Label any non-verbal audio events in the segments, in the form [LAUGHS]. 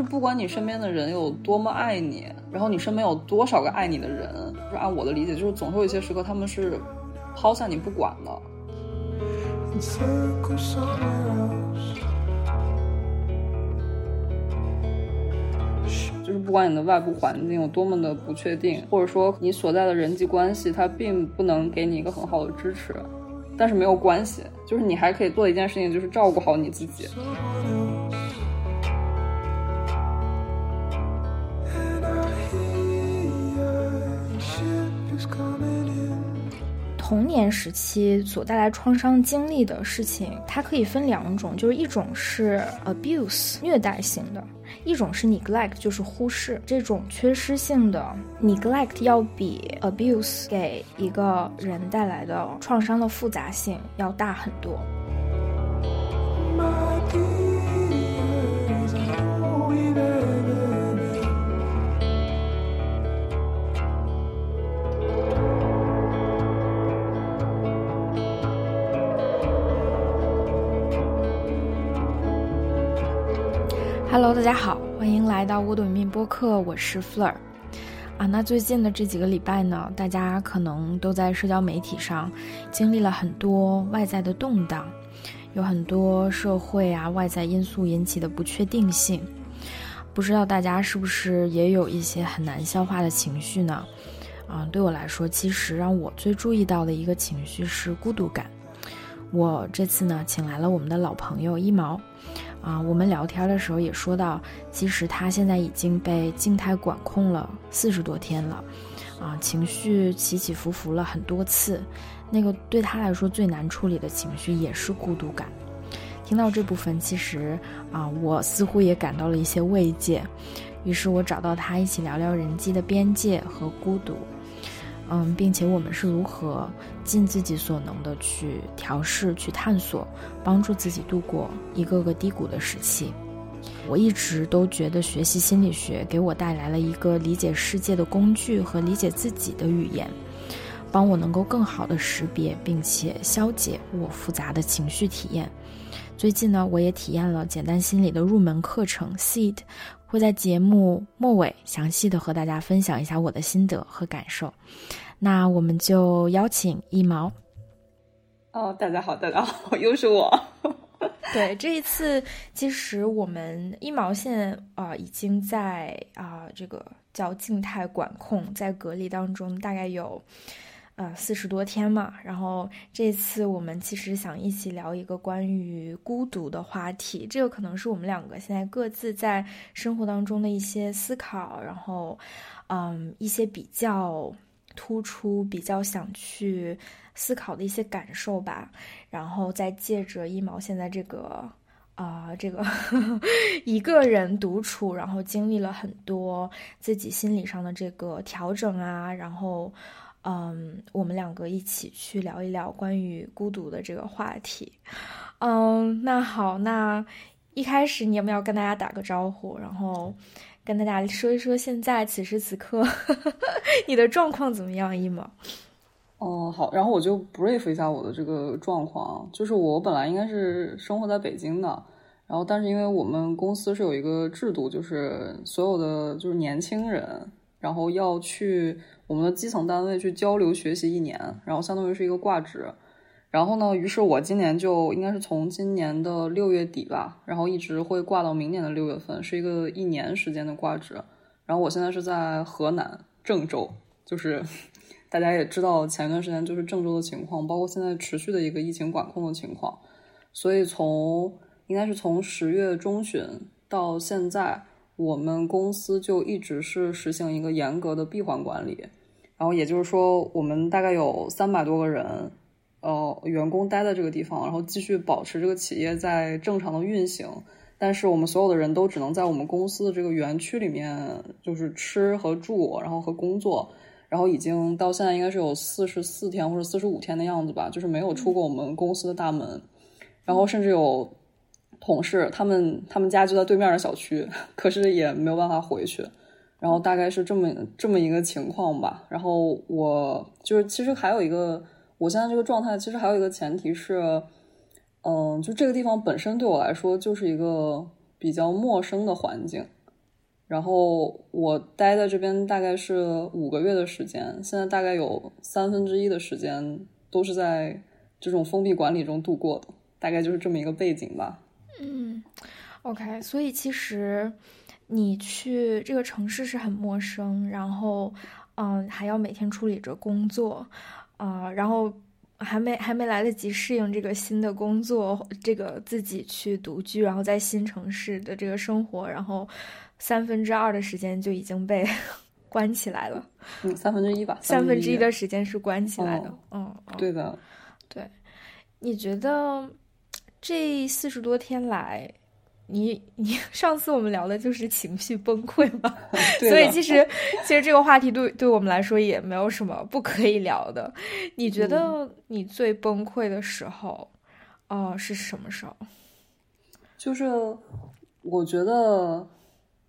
就是不管你身边的人有多么爱你，然后你身边有多少个爱你的人，就是按我的理解，就是总会有一些时刻他们是抛下你不管的。就是不管你的外部环境有多么的不确定，或者说你所在的人际关系它并不能给你一个很好的支持，但是没有关系，就是你还可以做一件事情，就是照顾好你自己。童年时期所带来创伤经历的事情，它可以分两种，就是一种是 abuse 虐待型的，一种是 neglect 就是忽视。这种缺失性的 neglect 要比 abuse 给一个人带来的创伤的复杂性要大很多。Hello，大家好，欢迎来到乌朵面播客，我是 Fleur。啊，那最近的这几个礼拜呢，大家可能都在社交媒体上经历了很多外在的动荡，有很多社会啊外在因素引起的不确定性。不知道大家是不是也有一些很难消化的情绪呢？啊，对我来说，其实让我最注意到的一个情绪是孤独感。我这次呢，请来了我们的老朋友一毛。啊，我们聊天的时候也说到，其实他现在已经被静态管控了四十多天了，啊，情绪起起伏伏了很多次，那个对他来说最难处理的情绪也是孤独感。听到这部分，其实啊，我似乎也感到了一些慰藉，于是我找到他一起聊聊人际的边界和孤独。嗯，并且我们是如何尽自己所能的去调试、去探索，帮助自己度过一个个低谷的时期。我一直都觉得学习心理学给我带来了一个理解世界的工具和理解自己的语言，帮我能够更好的识别并且消解我复杂的情绪体验。最近呢，我也体验了简单心理的入门课程 Seed，会在节目末尾详细的和大家分享一下我的心得和感受。那我们就邀请一毛。哦，大家好，大家好，又是我。[LAUGHS] 对，这一次其实我们一毛线啊已经在啊这个叫静态管控，在隔离当中，大概有。呃，四十多天嘛，然后这次我们其实想一起聊一个关于孤独的话题，这个可能是我们两个现在各自在生活当中的一些思考，然后，嗯，一些比较突出、比较想去思考的一些感受吧，然后再借着一毛现在这个啊，这个 [LAUGHS] 一个人独处，然后经历了很多自己心理上的这个调整啊，然后。嗯，我们两个一起去聊一聊关于孤独的这个话题。嗯，那好，那一开始你有没有跟大家打个招呼，然后跟大家说一说现在此时此刻 [LAUGHS] 你的状况怎么样？一毛。哦，好，然后我就 brief 一下我的这个状况，就是我本来应该是生活在北京的，然后但是因为我们公司是有一个制度，就是所有的就是年轻人，然后要去。我们的基层单位去交流学习一年，然后相当于是一个挂职。然后呢，于是我今年就应该是从今年的六月底吧，然后一直会挂到明年的六月份，是一个一年时间的挂职。然后我现在是在河南郑州，就是 [LAUGHS] 大家也知道前段时间就是郑州的情况，包括现在持续的一个疫情管控的情况。所以从应该是从十月中旬到现在，我们公司就一直是实行一个严格的闭环管理。然后也就是说，我们大概有三百多个人，呃，员工待在这个地方，然后继续保持这个企业在正常的运行。但是我们所有的人都只能在我们公司的这个园区里面，就是吃和住，然后和工作。然后已经到现在应该是有四十四天或者四十五天的样子吧，就是没有出过我们公司的大门。然后甚至有同事，他们他们家就在对面的小区，可是也没有办法回去。然后大概是这么这么一个情况吧。然后我就是，其实还有一个，我现在这个状态，其实还有一个前提是，嗯，就这个地方本身对我来说就是一个比较陌生的环境。然后我待在这边大概是五个月的时间，现在大概有三分之一的时间都是在这种封闭管理中度过的，大概就是这么一个背景吧。嗯，OK，所以其实你去这个城市是很陌生，然后嗯还要每天处理着工作，啊，然后还没还没来得及适应这个新的工作，这个自己去独居，然后在新城市的这个生活，然后。三分之二的时间就已经被 [LAUGHS] 关起来了，嗯，三分之一吧，[LAUGHS] 三分之一的时间是关起来的，嗯，对的，对，你觉得这四十多天来，你你上次我们聊的就是情绪崩溃嘛，[LAUGHS] 所以其实其实这个话题对对我们来说也没有什么不可以聊的。你觉得你最崩溃的时候，哦，是什么时候？就是我觉得。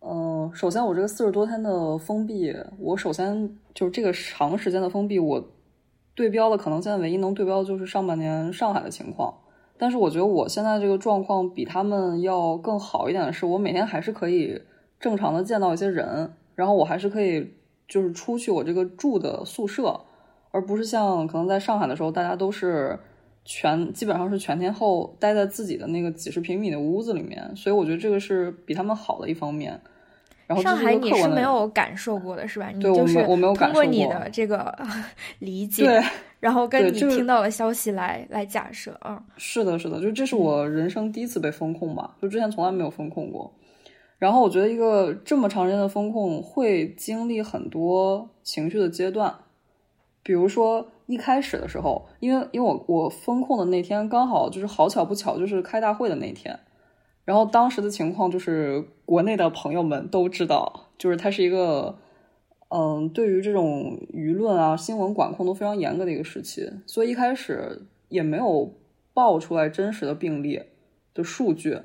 嗯，首先我这个四十多天的封闭，我首先就是这个长时间的封闭，我对标的可能现在唯一能对标的就是上半年上海的情况。但是我觉得我现在这个状况比他们要更好一点的是，我每天还是可以正常的见到一些人，然后我还是可以就是出去我这个住的宿舍，而不是像可能在上海的时候，大家都是全基本上是全天候待在自己的那个几十平米的屋子里面，所以我觉得这个是比他们好的一方面。上海你是没有感受过的是吧？对，我没我没有通过你的这个 [LAUGHS] 理解，然后跟你听到的消息来来假设啊。是的，是的，就这是我人生第一次被风控嘛，就之前从来没有风控过。然后我觉得一个这么长时间的风控会经历很多情绪的阶段，比如说一开始的时候，因为因为我我风控的那天刚好就是好巧不巧就是开大会的那天。然后当时的情况就是，国内的朋友们都知道，就是它是一个，嗯，对于这种舆论啊、新闻管控都非常严格的一个时期，所以一开始也没有爆出来真实的病例的数据，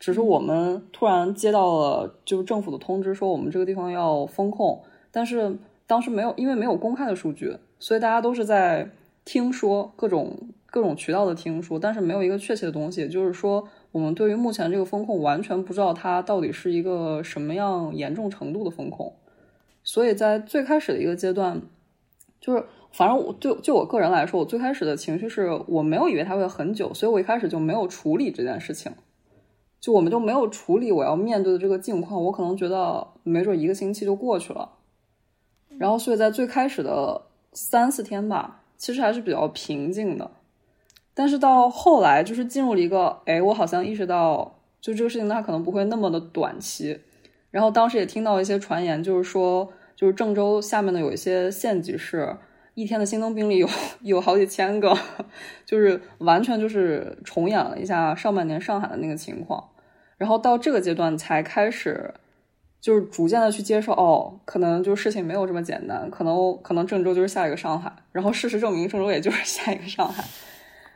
只是我们突然接到了就是政府的通知，说我们这个地方要封控，但是当时没有，因为没有公开的数据，所以大家都是在听说各种各种渠道的听说，但是没有一个确切的东西，就是说。我们对于目前这个风控完全不知道它到底是一个什么样严重程度的风控，所以在最开始的一个阶段，就是反正我就就我个人来说，我最开始的情绪是我没有以为它会很久，所以我一开始就没有处理这件事情，就我们就没有处理我要面对的这个境况，我可能觉得没准一个星期就过去了，然后所以在最开始的三四天吧，其实还是比较平静的。但是到后来，就是进入了一个，哎，我好像意识到，就这个事情它可能不会那么的短期。然后当时也听到一些传言，就是说，就是郑州下面的有一些县级市，一天的新增病例有有好几千个，[LAUGHS] 就是完全就是重演了一下上半年上海的那个情况。然后到这个阶段才开始，就是逐渐的去接受，哦，可能就事情没有这么简单，可能可能郑州就是下一个上海。然后事实证明，郑州也就是下一个上海。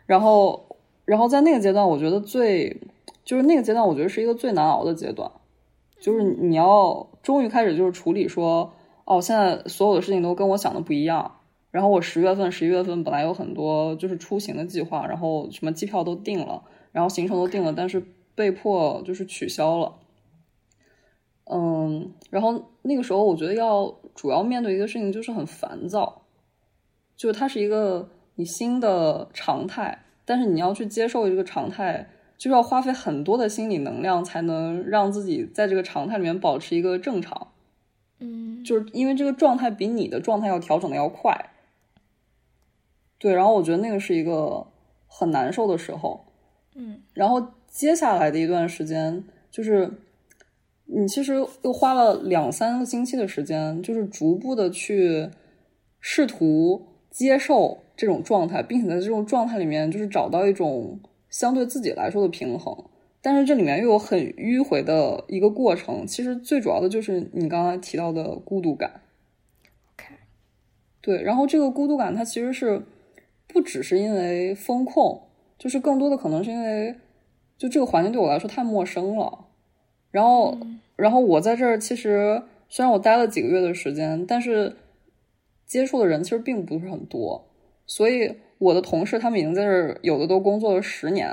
然后，然后在那个阶段，我觉得最就是那个阶段，我觉得是一个最难熬的阶段，就是你要终于开始就是处理说，哦，现在所有的事情都跟我想的不一样。然后我十月份、十一月份本来有很多就是出行的计划，然后什么机票都定了，然后行程都定了，但是被迫就是取消了。嗯，然后那个时候我觉得要主要面对一个事情就是很烦躁，就是它是一个。你新的常态，但是你要去接受这个常态，就是要花费很多的心理能量，才能让自己在这个常态里面保持一个正常。嗯，就是因为这个状态比你的状态要调整的要快。对，然后我觉得那个是一个很难受的时候。嗯，然后接下来的一段时间，就是你其实又花了两三个星期的时间，就是逐步的去试图接受。这种状态，并且在这种状态里面，就是找到一种相对自己来说的平衡。但是这里面又有很迂回的一个过程。其实最主要的就是你刚才提到的孤独感。OK，对。然后这个孤独感，它其实是不只是因为风控，就是更多的可能是因为，就这个环境对我来说太陌生了。然后，然后我在这儿其实虽然我待了几个月的时间，但是接触的人其实并不是很多。所以我的同事他们已经在这儿，有的都工作了十年，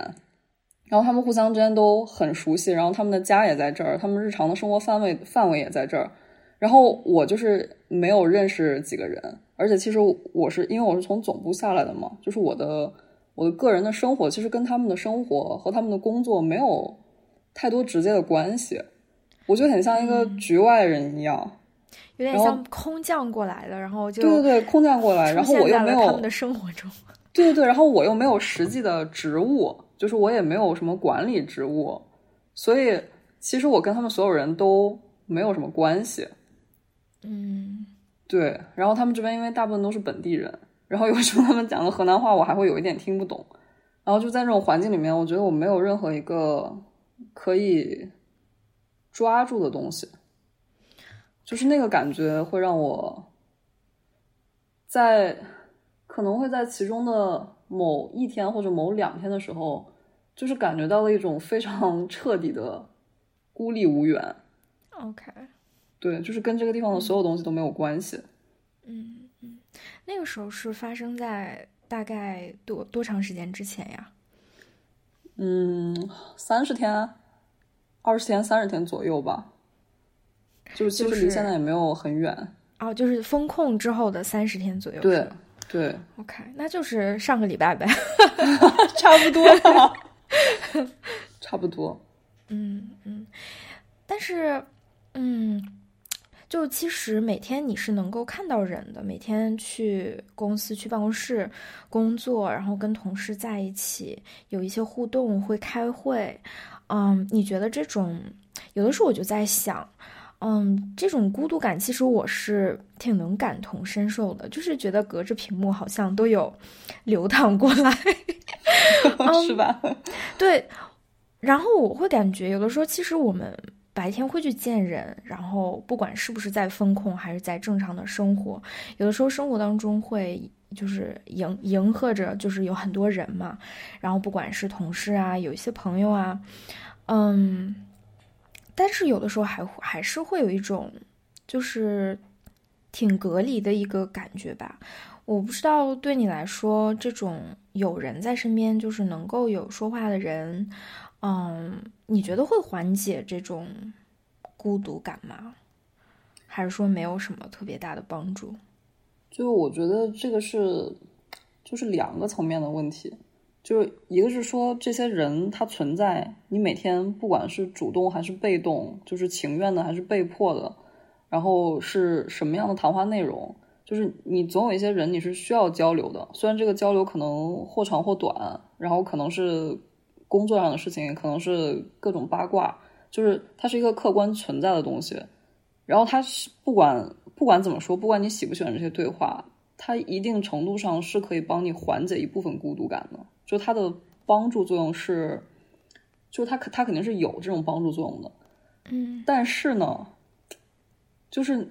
然后他们互相之间都很熟悉，然后他们的家也在这儿，他们日常的生活范围范围也在这儿。然后我就是没有认识几个人，而且其实我是因为我是从总部下来的嘛，就是我的我的个人的生活其实跟他们的生活和他们的工作没有太多直接的关系，我就很像一个局外人一样，有点像空降过来的，然后就对对对，空降过来，然后我又没有他们的生活中，[LAUGHS] 对对对，然后我又没有实际的职务，就是我也没有什么管理职务，所以其实我跟他们所有人都没有什么关系。嗯，对，然后他们这边因为大部分都是本地人，然后有时候他们讲的河南话我还会有一点听不懂，然后就在这种环境里面，我觉得我没有任何一个可以抓住的东西，就是那个感觉会让我在可能会在其中的某一天或者某两天的时候，就是感觉到了一种非常 [LAUGHS] 彻底的孤立无援。OK。对，就是跟这个地方的所有东西都没有关系。嗯嗯，那个时候是发生在大概多多长时间之前呀？嗯，三十天、二十天、三十天左右吧。就是其实离现在也没有很远。哦，就是封控之后的三十天左右。对对。OK，那就是上个礼拜呗。[LAUGHS] 差不多。差不多。[LAUGHS] 嗯嗯，但是嗯。就其实每天你是能够看到人的，每天去公司、去办公室工作，然后跟同事在一起有一些互动，会开会。嗯，你觉得这种有的时候我就在想，嗯，这种孤独感其实我是挺能感同身受的，就是觉得隔着屏幕好像都有 [LAUGHS] 流淌过来，[LAUGHS] 是吧？嗯、[LAUGHS] 对，然后我会感觉有的时候其实我们。白天会去见人，然后不管是不是在风控，还是在正常的生活，有的时候生活当中会就是迎迎合着，就是有很多人嘛，然后不管是同事啊，有一些朋友啊，嗯，但是有的时候还还是会有一种就是挺隔离的一个感觉吧。我不知道对你来说，这种有人在身边，就是能够有说话的人。嗯，你觉得会缓解这种孤独感吗？还是说没有什么特别大的帮助？就我觉得这个是，就是两个层面的问题。就是一个是说这些人他存在，你每天不管是主动还是被动，就是情愿的还是被迫的，然后是什么样的谈话内容，就是你总有一些人你是需要交流的，虽然这个交流可能或长或短，然后可能是。工作上的事情可能是各种八卦，就是它是一个客观存在的东西。然后它是不管不管怎么说，不管你喜不喜欢这些对话，它一定程度上是可以帮你缓解一部分孤独感的。就它的帮助作用是，就是它肯它肯定是有这种帮助作用的。嗯，但是呢，就是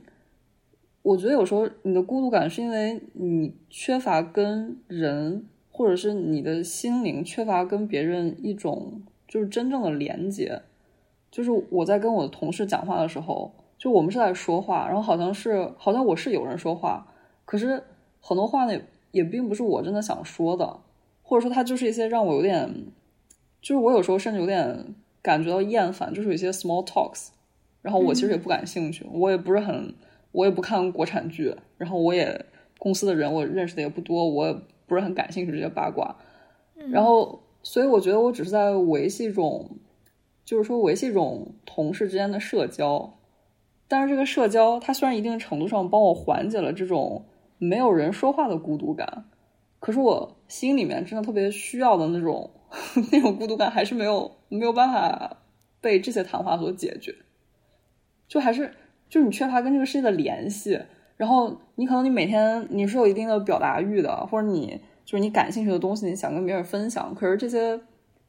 我觉得有时候你的孤独感是因为你缺乏跟人。或者是你的心灵缺乏跟别人一种就是真正的连接，就是我在跟我的同事讲话的时候，就我们是在说话，然后好像是好像我是有人说话，可是很多话呢也并不是我真的想说的，或者说它就是一些让我有点，就是我有时候甚至有点感觉到厌烦，就是有一些 small talks，然后我其实也不感兴趣，我也不是很，我也不看国产剧，然后我也公司的人我认识的也不多，我也。不是很感兴趣这些八卦，然后，所以我觉得我只是在维系一种，就是说维系一种同事之间的社交，但是这个社交它虽然一定程度上帮我缓解了这种没有人说话的孤独感，可是我心里面真的特别需要的那种 [LAUGHS] 那种孤独感还是没有没有办法被这些谈话所解决，就还是就是你缺乏跟这个世界的联系。然后你可能你每天你是有一定的表达欲的，或者你就是你感兴趣的东西，你想跟别人分享。可是这些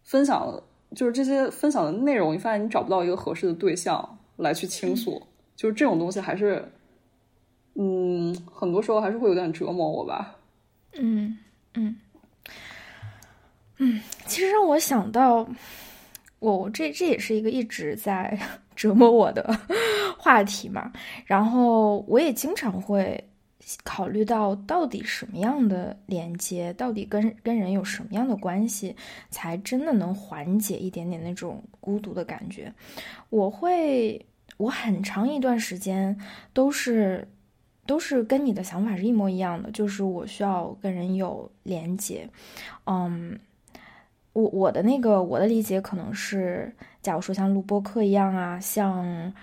分享就是这些分享的内容，你发现你找不到一个合适的对象来去倾诉，就是这种东西还是，嗯，很多时候还是会有点折磨我吧。嗯嗯嗯，其实让我想到，我这这也是一个一直在 [LAUGHS] 折磨我的 [LAUGHS] 话题嘛。然后我也经常会考虑到到底什么样的连接，到底跟跟人有什么样的关系，才真的能缓解一点点那种孤独的感觉。我会，我很长一段时间都是都是跟你的想法是一模一样的，就是我需要跟人有连接。嗯，我我的那个我的理解可能是，假如说像录播课一样啊，像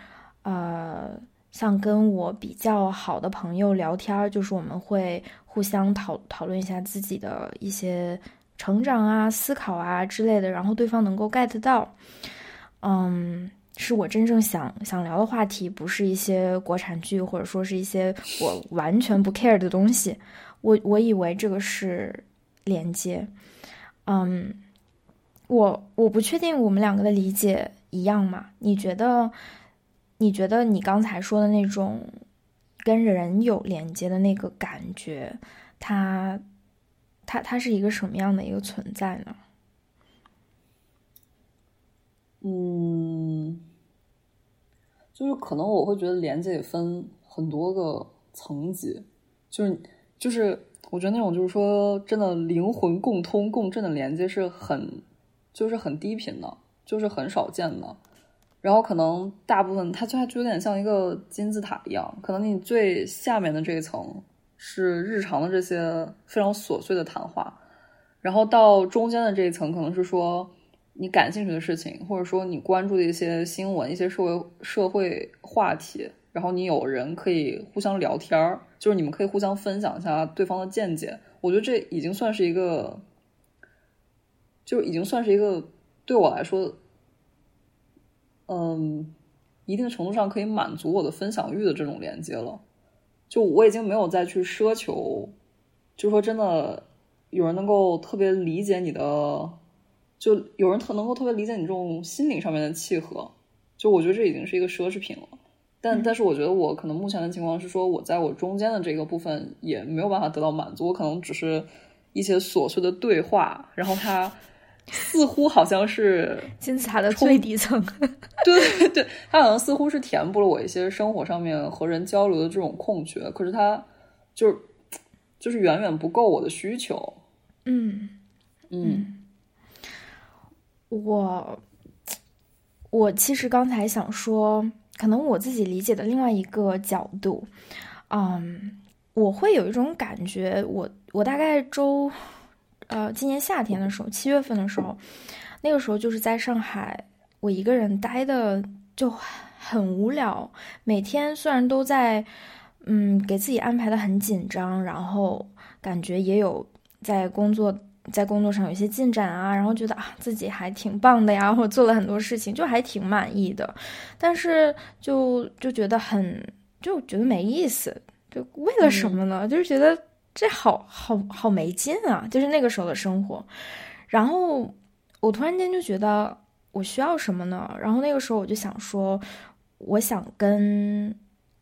呃。像跟我比较好的朋友聊天，就是我们会互相讨讨论一下自己的一些成长啊、思考啊之类的，然后对方能够 get 到，嗯，是我真正想想聊的话题，不是一些国产剧或者说是一些我完全不 care 的东西。我我以为这个是连接，嗯，我我不确定我们两个的理解一样吗？你觉得？你觉得你刚才说的那种跟人有连接的那个感觉，它它它是一个什么样的一个存在呢？嗯，就是可能我会觉得连接也分很多个层级，就是就是我觉得那种就是说真的灵魂共通共振的连接是很就是很低频的，就是很少见的。然后可能大部分它就它就有点像一个金字塔一样，可能你最下面的这一层是日常的这些非常琐碎的谈话，然后到中间的这一层可能是说你感兴趣的事情，或者说你关注的一些新闻、一些社会社会话题，然后你有人可以互相聊天儿，就是你们可以互相分享一下对方的见解。我觉得这已经算是一个，就已经算是一个对我来说。嗯，一定程度上可以满足我的分享欲的这种连接了。就我已经没有再去奢求，就说真的，有人能够特别理解你的，就有人特能够特别理解你这种心灵上面的契合。就我觉得这已经是一个奢侈品了。但但是我觉得我可能目前的情况是说，我在我中间的这个部分也没有办法得到满足。我可能只是一些琐碎的对话，然后他。似乎好像是 [LAUGHS] 金字塔的最底层，[LAUGHS] 对对对，它好像似乎是填补了我一些生活上面和人交流的这种空缺，可是它就是就是远远不够我的需求。嗯嗯，我我其实刚才想说，可能我自己理解的另外一个角度，嗯，我会有一种感觉，我我大概周。呃，今年夏天的时候，七月份的时候，那个时候就是在上海，我一个人待的就很无聊。每天虽然都在，嗯，给自己安排的很紧张，然后感觉也有在工作，在工作上有些进展啊，然后觉得啊自己还挺棒的呀，或做了很多事情，就还挺满意的。但是就就觉得很，就觉得没意思，就为了什么呢？就是觉得。这好好好没劲啊！就是那个时候的生活，然后我突然间就觉得我需要什么呢？然后那个时候我就想说，我想跟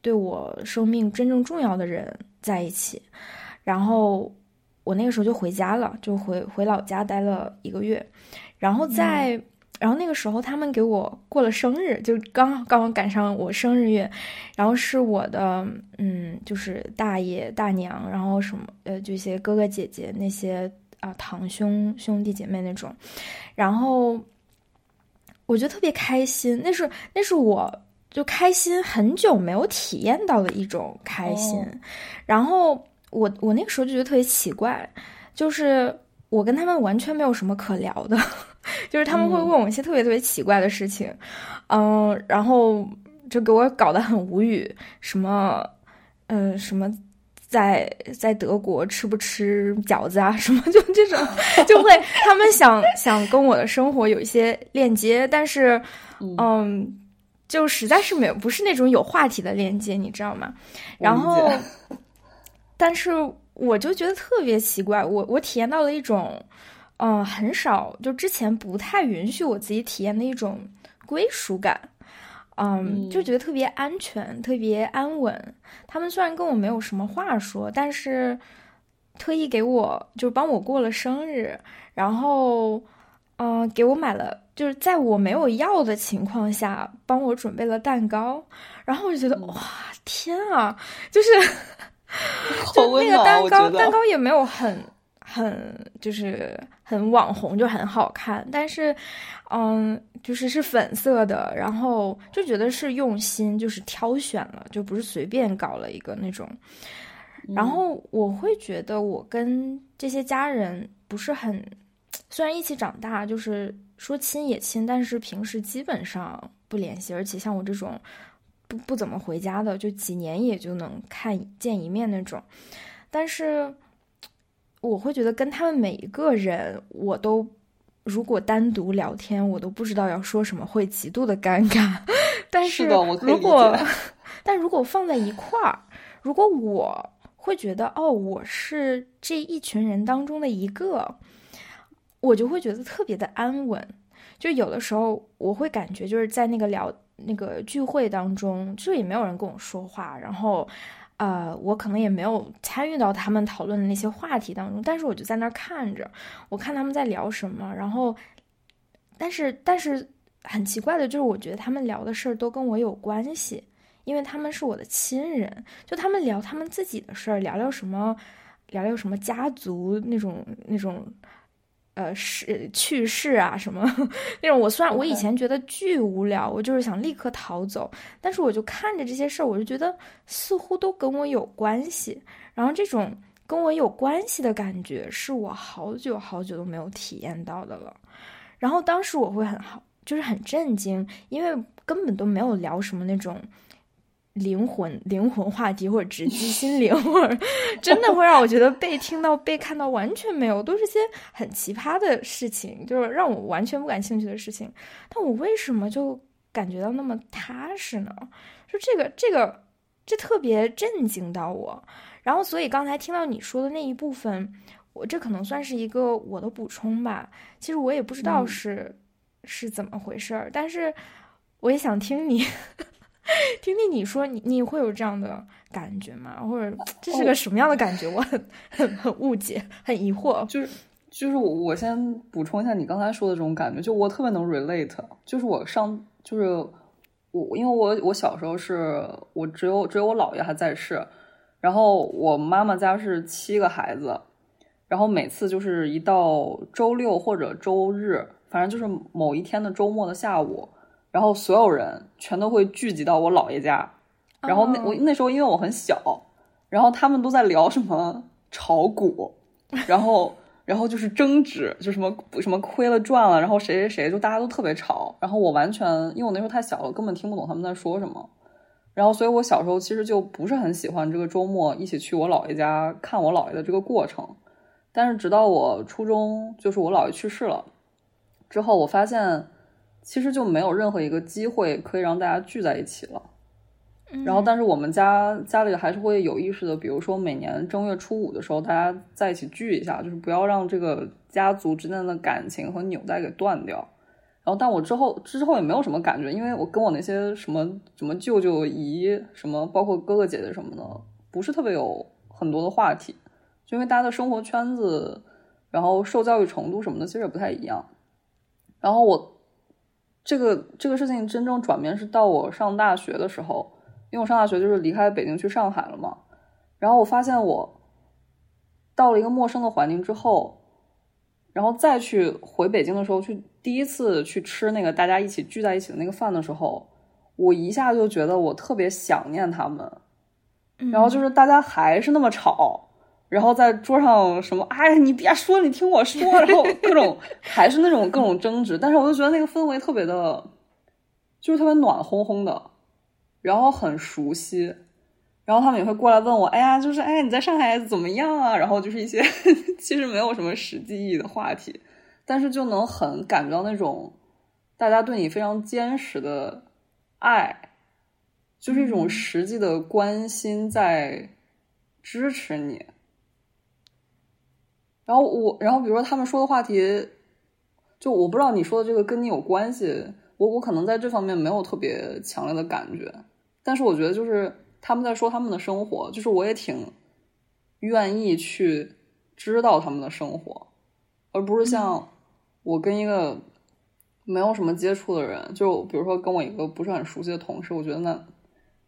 对我生命真正重要的人在一起。然后我那个时候就回家了，就回回老家待了一个月，然后在。然后那个时候，他们给我过了生日，就刚刚好赶上我生日月，然后是我的，嗯，就是大爷大娘，然后什么，呃，这些哥哥姐姐那些啊，堂兄兄弟姐妹那种，然后我觉得特别开心，那是那是我就开心很久没有体验到的一种开心，然后我我那个时候就觉得特别奇怪，就是我跟他们完全没有什么可聊的。就是他们会问我一些特别特别奇怪的事情，嗯，然后就给我搞得很无语，什么，嗯，什么在在德国吃不吃饺子啊，什么就这种，就会 [LAUGHS] 他们想想跟我的生活有一些链接，但是，嗯，就实在是没有，不是那种有话题的链接，你知道吗？然后，但是我就觉得特别奇怪，我我体验到了一种。嗯，很少，就之前不太允许我自己体验的一种归属感，嗯，就觉得特别安全，特别安稳。他们虽然跟我没有什么话说，但是特意给我就是帮我过了生日，然后嗯，给我买了，就是在我没有要的情况下帮我准备了蛋糕，然后我就觉得哇，天啊，就是 [LAUGHS] 就那个蛋糕，蛋糕也没有很很就是很网红，就很好看。但是，嗯，就是是粉色的，然后就觉得是用心，就是挑选了，就不是随便搞了一个那种。然后我会觉得我跟这些家人不是很，虽然一起长大，就是说亲也亲，但是平时基本上不联系，而且像我这种。不不怎么回家的，就几年也就能看见一面那种。但是我会觉得跟他们每一个人，我都如果单独聊天，我都不知道要说什么，会极度的尴尬。但是如果 [LAUGHS] 但如果放在一块儿，如果我会觉得哦，我是这一群人当中的一个，我就会觉得特别的安稳。就有的时候我会感觉就是在那个聊。那个聚会当中，就也没有人跟我说话，然后，呃，我可能也没有参与到他们讨论的那些话题当中，但是我就在那儿看着，我看他们在聊什么，然后，但是但是很奇怪的就是，我觉得他们聊的事儿都跟我有关系，因为他们是我的亲人，就他们聊他们自己的事儿，聊聊什么，聊聊什么家族那种那种。呃，是去世啊，什么那种？我虽然我以前觉得巨无聊，我就是想立刻逃走，但是我就看着这些事儿，我就觉得似乎都跟我有关系。然后这种跟我有关系的感觉，是我好久好久都没有体验到的了。然后当时我会很好，就是很震惊，因为根本都没有聊什么那种。灵魂 [LAUGHS] 灵魂话题或者直击心灵，或者 [LAUGHS] 真的会让我觉得被听到、被看到完全没有，都是些很奇葩的事情，就是让我完全不感兴趣的事情。但我为什么就感觉到那么踏实呢？就这个这个这特别震惊到我。然后，所以刚才听到你说的那一部分，我这可能算是一个我的补充吧。其实我也不知道是是怎么回事儿，但是我也想听你。[LAUGHS] 听听你说，你你会有这样的感觉吗？或者这是个什么样的感觉？我很很很误解，很疑惑。就是就是我我先补充一下你刚才说的这种感觉，就我特别能 relate。就是我上就是我因为我我小时候是我只有只有我姥爷还在世，然后我妈妈家是七个孩子，然后每次就是一到周六或者周日，反正就是某一天的周末的下午。然后所有人全都会聚集到我姥爷家，然后那我那时候因为我很小，然后他们都在聊什么炒股，然后然后就是争执，就什么什么亏了赚了，然后谁谁谁就大家都特别吵，然后我完全因为我那时候太小了，根本听不懂他们在说什么，然后所以我小时候其实就不是很喜欢这个周末一起去我姥爷家看我姥爷的这个过程，但是直到我初中，就是我姥爷去世了之后，我发现。其实就没有任何一个机会可以让大家聚在一起了，然后但是我们家家里还是会有意识的，比如说每年正月初五的时候，大家在一起聚一下，就是不要让这个家族之间的感情和纽带给断掉。然后，但我之后之后也没有什么感觉，因为我跟我那些什么什么舅舅姨什么，包括哥哥姐姐什么的，不是特别有很多的话题，就因为大家的生活圈子，然后受教育程度什么的其实也不太一样。然后我。这个这个事情真正转变是到我上大学的时候，因为我上大学就是离开北京去上海了嘛。然后我发现我到了一个陌生的环境之后，然后再去回北京的时候，去第一次去吃那个大家一起聚在一起的那个饭的时候，我一下就觉得我特别想念他们。然后就是大家还是那么吵。然后在桌上什么？哎，你别说，你听我说。然后各种 [LAUGHS] 还是那种各种争执，但是我就觉得那个氛围特别的，就是特别暖烘烘的，然后很熟悉。然后他们也会过来问我，哎呀，就是哎，你在上海怎么样啊？然后就是一些 [LAUGHS] 其实没有什么实际意义的话题，但是就能很感觉到那种大家对你非常坚实的爱，就是一种实际的关心在支持你。然后我，然后比如说他们说的话题，就我不知道你说的这个跟你有关系，我我可能在这方面没有特别强烈的感觉，但是我觉得就是他们在说他们的生活，就是我也挺愿意去知道他们的生活，而不是像我跟一个没有什么接触的人，就比如说跟我一个不是很熟悉的同事，我觉得那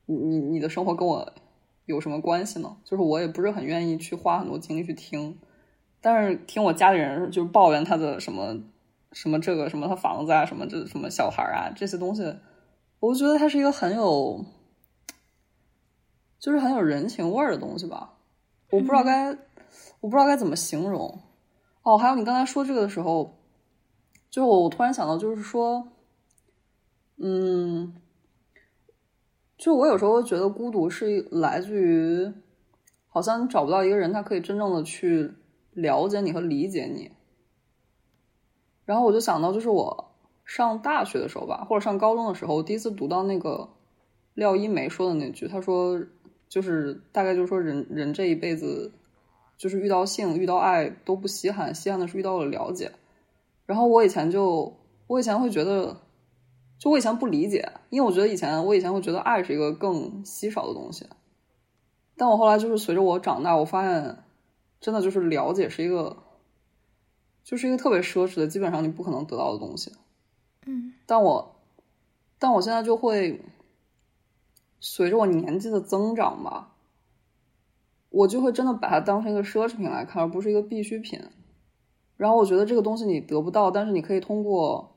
你你你的生活跟我有什么关系呢？就是我也不是很愿意去花很多精力去听，但是听我家里人就是抱怨他的什么什么这个什么他房子啊，什么这什么小孩啊这些东西，我就觉得他是一个很有，就是很有人情味儿的东西吧。我不知道该，我不知道该怎么形容。哦，还有你刚才说这个的时候，就我我突然想到，就是说，嗯。就我有时候会觉得孤独是来自于，好像找不到一个人，他可以真正的去了解你和理解你。然后我就想到，就是我上大学的时候吧，或者上高中的时候，我第一次读到那个廖一梅说的那句，他说，就是大概就是说，人人这一辈子，就是遇到性、遇到爱都不稀罕，稀罕的是遇到了了解。然后我以前就，我以前会觉得。就我以前不理解，因为我觉得以前我以前会觉得爱是一个更稀少的东西，但我后来就是随着我长大，我发现真的就是了解是一个，就是一个特别奢侈的，基本上你不可能得到的东西。嗯，但我但我现在就会随着我年纪的增长吧，我就会真的把它当成一个奢侈品来看，而不是一个必需品。然后我觉得这个东西你得不到，但是你可以通过。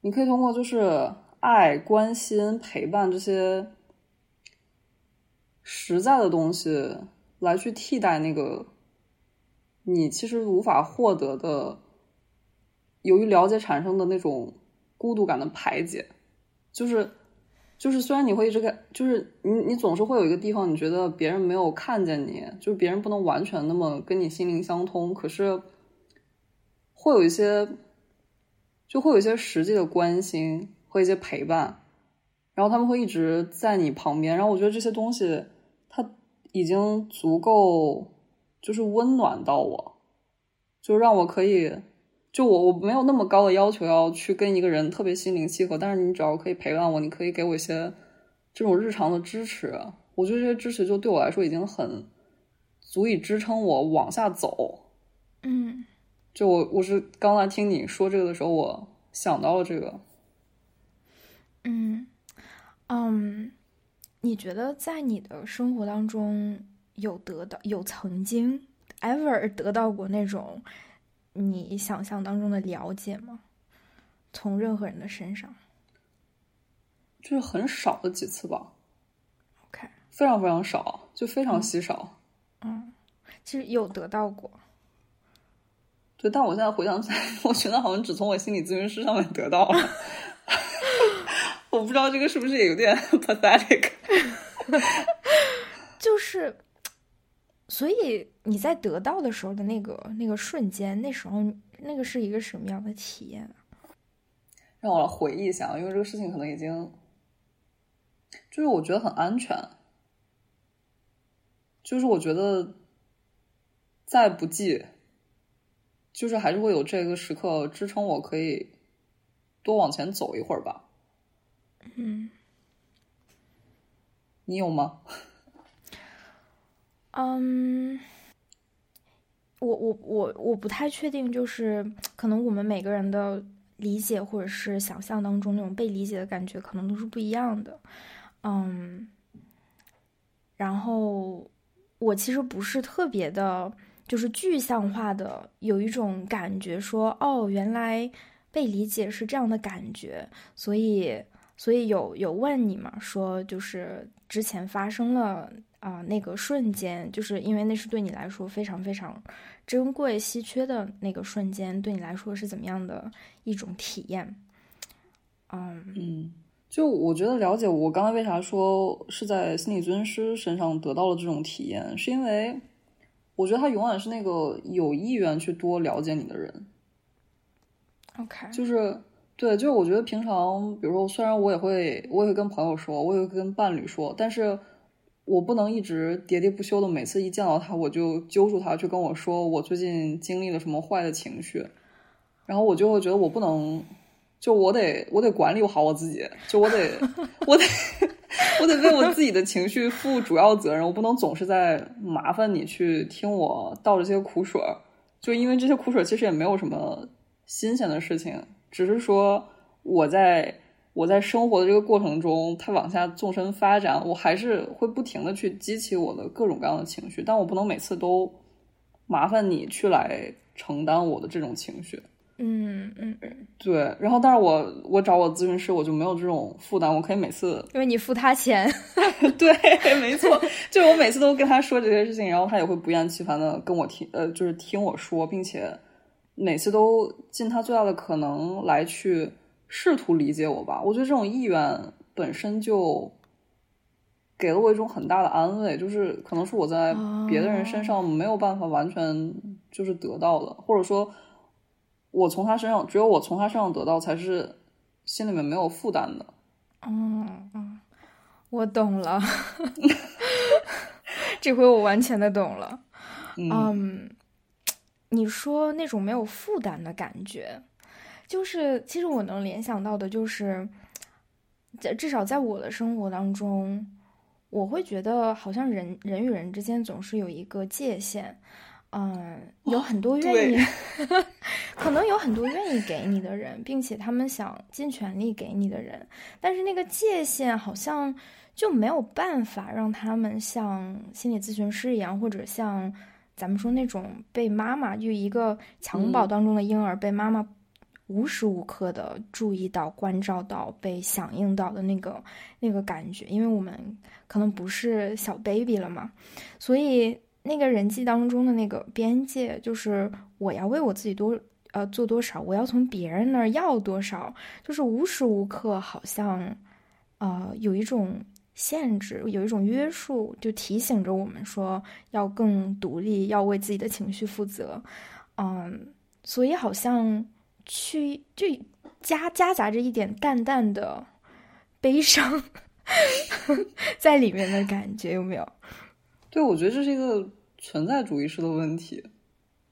你可以通过就是爱、关心、陪伴这些实在的东西来去替代那个你其实无法获得的由于了解产生的那种孤独感的排解。就是就是虽然你会一直看，就是你你总是会有一个地方你觉得别人没有看见你，就是别人不能完全那么跟你心灵相通，可是会有一些。就会有一些实际的关心和一些陪伴，然后他们会一直在你旁边，然后我觉得这些东西，它已经足够，就是温暖到我，就让我可以，就我我没有那么高的要求要去跟一个人特别心灵契合，但是你只要可以陪伴我，你可以给我一些这种日常的支持，我觉得这些支持就对我来说已经很足以支撑我往下走，嗯。就我我是刚才听你说这个的时候，我想到了这个。嗯嗯，你觉得在你的生活当中有得到有曾经 ever 得到过那种你想象当中的了解吗？从任何人的身上？就是很少的几次吧。OK，非常非常少，就非常稀少。嗯，其实有得到过。对，但我现在回想起来，[LAUGHS] 我觉得好像只从我心理咨询师上面得到了。[LAUGHS] 我不知道这个是不是也有点 [LAUGHS] pathetic。就是，所以你在得到的时候的那个那个瞬间，那时候那个是一个什么样的体验？让我来回忆一下，因为这个事情可能已经，就是我觉得很安全，就是我觉得再不济。就是还是会有这个时刻支撑，我可以多往前走一会儿吧。嗯，你有吗？嗯，我我我我不太确定，就是可能我们每个人的理解或者是想象当中那种被理解的感觉，可能都是不一样的。嗯，然后我其实不是特别的。就是具象化的，有一种感觉，说哦，原来被理解是这样的感觉，所以，所以有有问你嘛，说就是之前发生了啊那个瞬间，就是因为那是对你来说非常非常珍贵稀缺的那个瞬间，对你来说是怎么样的一种体验？嗯嗯，就我觉得了解我刚才为啥说是在心理咨询师身上得到了这种体验，是因为。我觉得他永远是那个有意愿去多了解你的人。OK，就是对，就是我觉得平常，比如说，虽然我也会，我也会跟朋友说，我也会跟伴侣说，但是我不能一直喋喋不休的，每次一见到他，我就揪住他去跟我说我最近经历了什么坏的情绪，然后我就会觉得我不能，就我得我得管理好我自己，就我得 [LAUGHS] 我得。我得为我自己的情绪负主要责任，我不能总是在麻烦你去听我倒这些苦水儿，就因为这些苦水其实也没有什么新鲜的事情，只是说我在我在生活的这个过程中，它往下纵深发展，我还是会不停的去激起我的各种各样的情绪，但我不能每次都麻烦你去来承担我的这种情绪。嗯嗯嗯，对。然后，但是我我找我咨询师，我就没有这种负担，我可以每次因为你付他钱。[LAUGHS] 对，没错，就是我每次都跟他说这些事情，然后他也会不厌其烦的跟我听，呃，就是听我说，并且每次都尽他最大的可能来去。试图理解我吧，我觉得这种意愿本身就给了我一种很大的安慰，就是可能是我在别的人身上没有办法完全就是得到的，或者说，我从他身上只有我从他身上得到才是心里面没有负担的。嗯嗯，我懂了，[LAUGHS] 这回我完全的懂了。嗯，你说那种没有负担的感觉。就是，其实我能联想到的，就是在至少在我的生活当中，我会觉得好像人人与人之间总是有一个界限，嗯，有很多愿意，[LAUGHS] 可能有很多愿意给你的人，并且他们想尽全力给你的人，但是那个界限好像就没有办法让他们像心理咨询师一样，或者像咱们说那种被妈妈就一个襁褓当中的婴儿被妈妈。无时无刻的注意到、关照到、被响应到的那个那个感觉，因为我们可能不是小 baby 了嘛，所以那个人际当中的那个边界，就是我要为我自己多呃做多少，我要从别人那儿要多少，就是无时无刻好像呃有一种限制，有一种约束，就提醒着我们说要更独立，要为自己的情绪负责，嗯，所以好像。去就夹夹杂着一点淡淡的悲伤 [LAUGHS] 在里面的感觉，有没有？对，我觉得这是一个存在主义式的问题，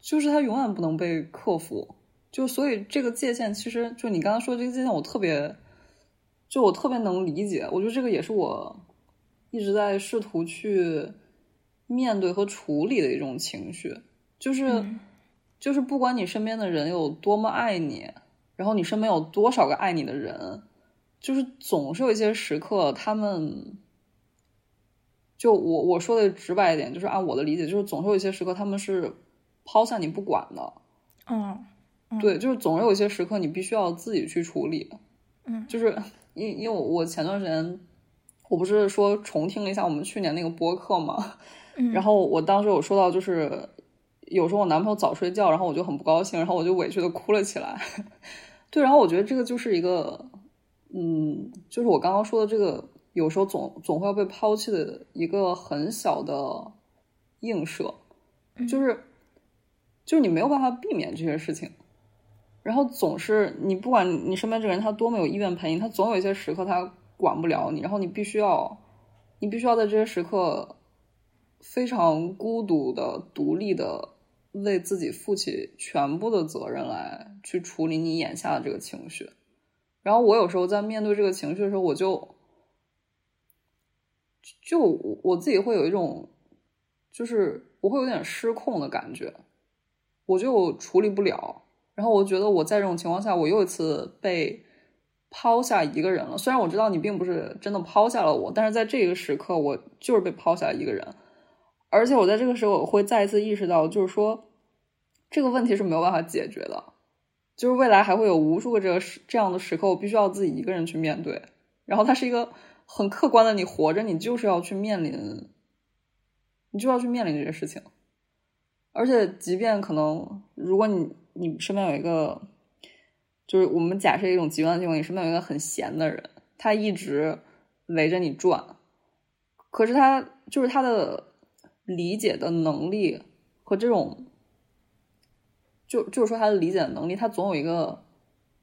就是它永远不能被克服。就所以这个界限，其实就你刚刚说这个界限，我特别就我特别能理解。我觉得这个也是我一直在试图去面对和处理的一种情绪，就是。就是不管你身边的人有多么爱你，然后你身边有多少个爱你的人，就是总是有一些时刻，他们就我我说的直白一点，就是按我的理解，就是总是有一些时刻他们是抛下你不管的。嗯，对，就是总是有一些时刻你必须要自己去处理。嗯，[LAUGHS] 就是因因为我前段时间我不是说重听了一下我们去年那个播客嘛，然后我当时有说到就是。有时候我男朋友早睡觉，然后我就很不高兴，然后我就委屈的哭了起来。[LAUGHS] 对，然后我觉得这个就是一个，嗯，就是我刚刚说的这个，有时候总总会要被抛弃的一个很小的映射，就是就是你没有办法避免这些事情，然后总是你不管你身边这个人他多么有意愿陪你，他总有一些时刻他管不了你，然后你必须要你必须要在这些时刻非常孤独的、独立的。为自己负起全部的责任来去处理你眼下的这个情绪，然后我有时候在面对这个情绪的时候，我就就我自己会有一种，就是我会有点失控的感觉，我就处理不了。然后我觉得我在这种情况下，我又一次被抛下一个人了。虽然我知道你并不是真的抛下了我，但是在这个时刻，我就是被抛下一个人。而且我在这个时候，我会再一次意识到，就是说，这个问题是没有办法解决的，就是未来还会有无数个这个这样的时刻，我必须要自己一个人去面对。然后它是一个很客观的，你活着，你就是要去面临，你就要去面临这些事情。而且，即便可能，如果你你身边有一个，就是我们假设一种极端的情况，你身边有一个很闲的人，他一直围着你转，可是他就是他的。理解的能力和这种，就就是说他的理解的能力，他总有一个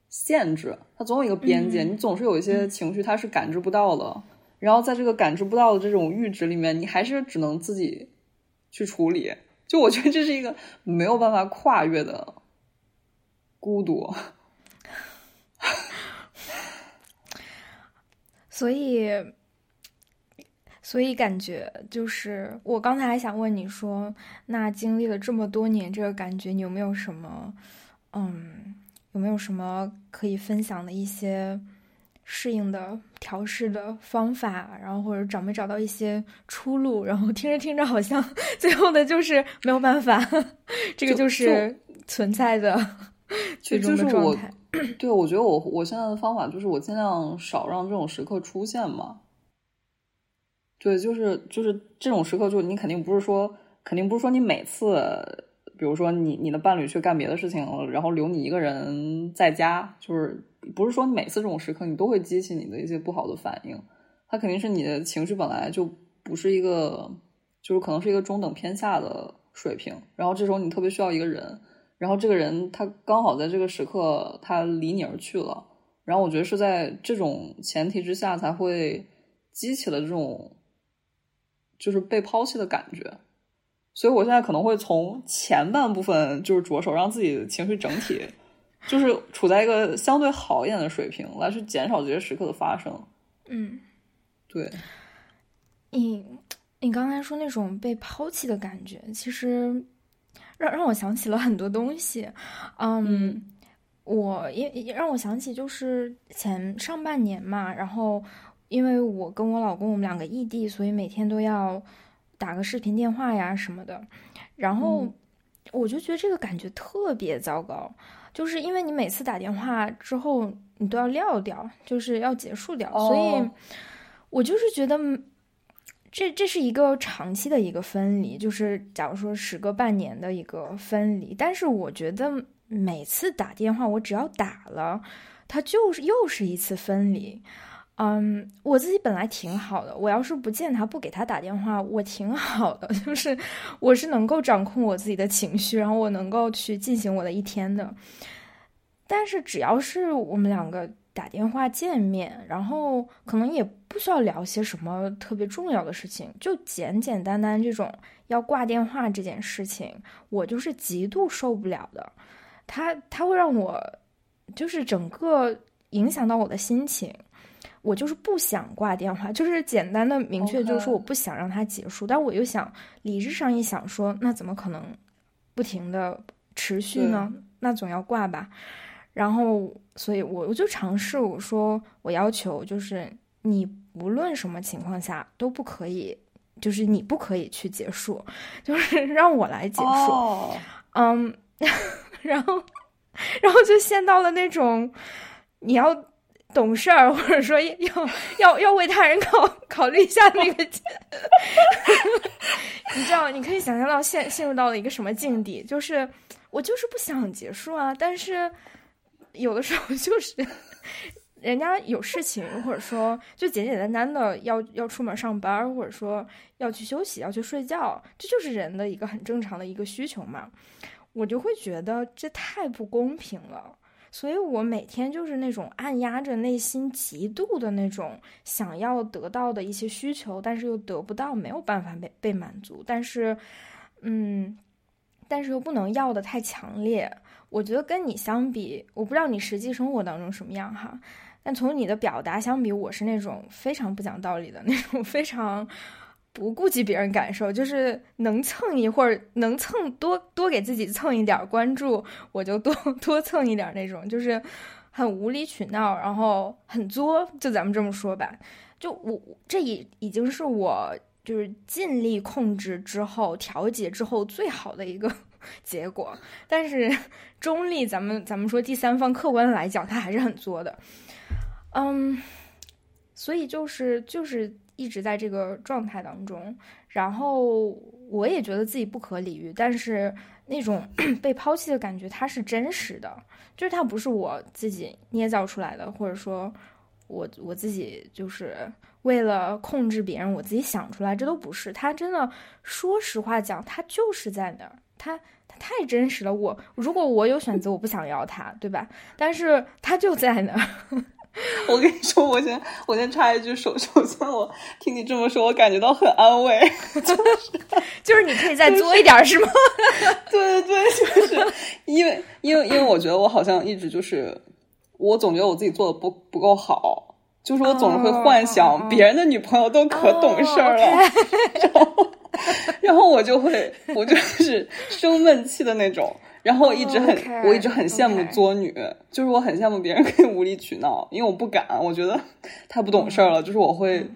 限制，他总有一个边界。你总是有一些情绪，他是感知不到的。然后在这个感知不到的这种阈值里面，你还是只能自己去处理。就我觉得这是一个没有办法跨越的孤独。[LAUGHS] 所以。所以感觉就是，我刚才还想问你说，那经历了这么多年这个感觉，你有没有什么，嗯，有没有什么可以分享的一些适应的调试的方法，然后或者找没找到一些出路，然后听着听着好像 [LAUGHS] 最后的就是没有办法，[LAUGHS] 这个就是存在的最终的状态。对，我觉得我我现在的方法就是我尽量少让这种时刻出现嘛。对，就是就是这种时刻，就你肯定不是说，肯定不是说你每次，比如说你你的伴侣去干别的事情，然后留你一个人在家，就是不是说你每次这种时刻你都会激起你的一些不好的反应，他肯定是你的情绪本来就不是一个，就是可能是一个中等偏下的水平，然后这时候你特别需要一个人，然后这个人他刚好在这个时刻他离你而去了，然后我觉得是在这种前提之下才会激起了这种。就是被抛弃的感觉，所以我现在可能会从前半部分就是着手，让自己的情绪整体就是处在一个相对好一点的水平，来去减少这些时刻的发生。嗯，对。你你刚才说那种被抛弃的感觉，其实让让我想起了很多东西。嗯，我也也让我想起就是前上半年嘛，然后。因为我跟我老公我们两个异地，所以每天都要打个视频电话呀什么的，然后我就觉得这个感觉特别糟糕，就是因为你每次打电话之后你都要撂掉，就是要结束掉，所以我就是觉得这这是一个长期的一个分离，就是假如说时隔半年的一个分离，但是我觉得每次打电话我只要打了，它就是又是一次分离。嗯，嗯我自己本来挺好的。我要是不见他，不给他打电话，我挺好的。[LAUGHS] 就是我是能够掌控我自己的情绪，然后我能够去进行我的一天的。但是只要是我们两个打电话见面，然后可能也不需要聊些什么特别重要的事情，就简简单单这种要挂电话这件事情，我就是极度受不了的。他他会让我就是整个影响到我的心情。我就是不想挂电话，就是简单的明确，就是说我不想让它结束。但我又想理智上一想，说那怎么可能不停的持续呢？那总要挂吧。然后，所以我我就尝试我说我要求就是你无论什么情况下都不可以，就是你不可以去结束，就是 [LAUGHS] 让我来结束。嗯，[LAUGHS] 然后，然后就陷到了那种你要。懂事儿，[LAUGHS] 或者说要要要为他人考考虑一下那个，[LAUGHS] 你知道，你可以想象到陷陷入到了一个什么境地，就是我就是不想结束啊，但是有的时候就是人家有事情，或者说就简简单单的要要出门上班，或者说要去休息，要去睡觉，这就是人的一个很正常的一个需求嘛，我就会觉得这太不公平了。所以我每天就是那种按压着内心极度的那种想要得到的一些需求，但是又得不到，没有办法被被满足。但是，嗯，但是又不能要的太强烈。我觉得跟你相比，我不知道你实际生活当中什么样哈，但从你的表达相比，我是那种非常不讲道理的那种，非常。不顾及别人感受，就是能蹭一会儿，能蹭多多给自己蹭一点关注，我就多 [LAUGHS] 多蹭一点那种，就是很无理取闹，然后很作，就咱们这么说吧。就我这已已经是我就是尽力控制之后调节之后最好的一个结果，但是中立，咱们咱们说第三方客观来讲，他还是很作的。嗯，所以就是就是。一直在这个状态当中，然后我也觉得自己不可理喻，但是那种 [CLEARS THROAT] 被抛弃的感觉它是真实的，就是它不是我自己捏造出来的，或者说我我自己就是为了控制别人，我自己想出来，这都不是。他真的，说实话讲，他就是在那儿，他他太真实了。我如果我有选择，我不想要他，对吧？但是他就在那儿。[LAUGHS] 我跟你说，我先我先插一句，首 [LAUGHS] 首先我听你这么说，我感觉到很安慰，[LAUGHS] 就是就是你可以再作一点，是吗？对对对，就是因为因为因为我觉得我好像一直就是我总觉得我自己做的不不够好，就是我总是会幻想别人的女朋友都可懂事儿了，然后然后我就会我就是生闷气的那种。然后我一直很我一直很羡慕作女，就是我很羡慕别人 [LAUGHS] 可以无理取闹，因为我不敢，我觉得太不懂事儿了。就是我会，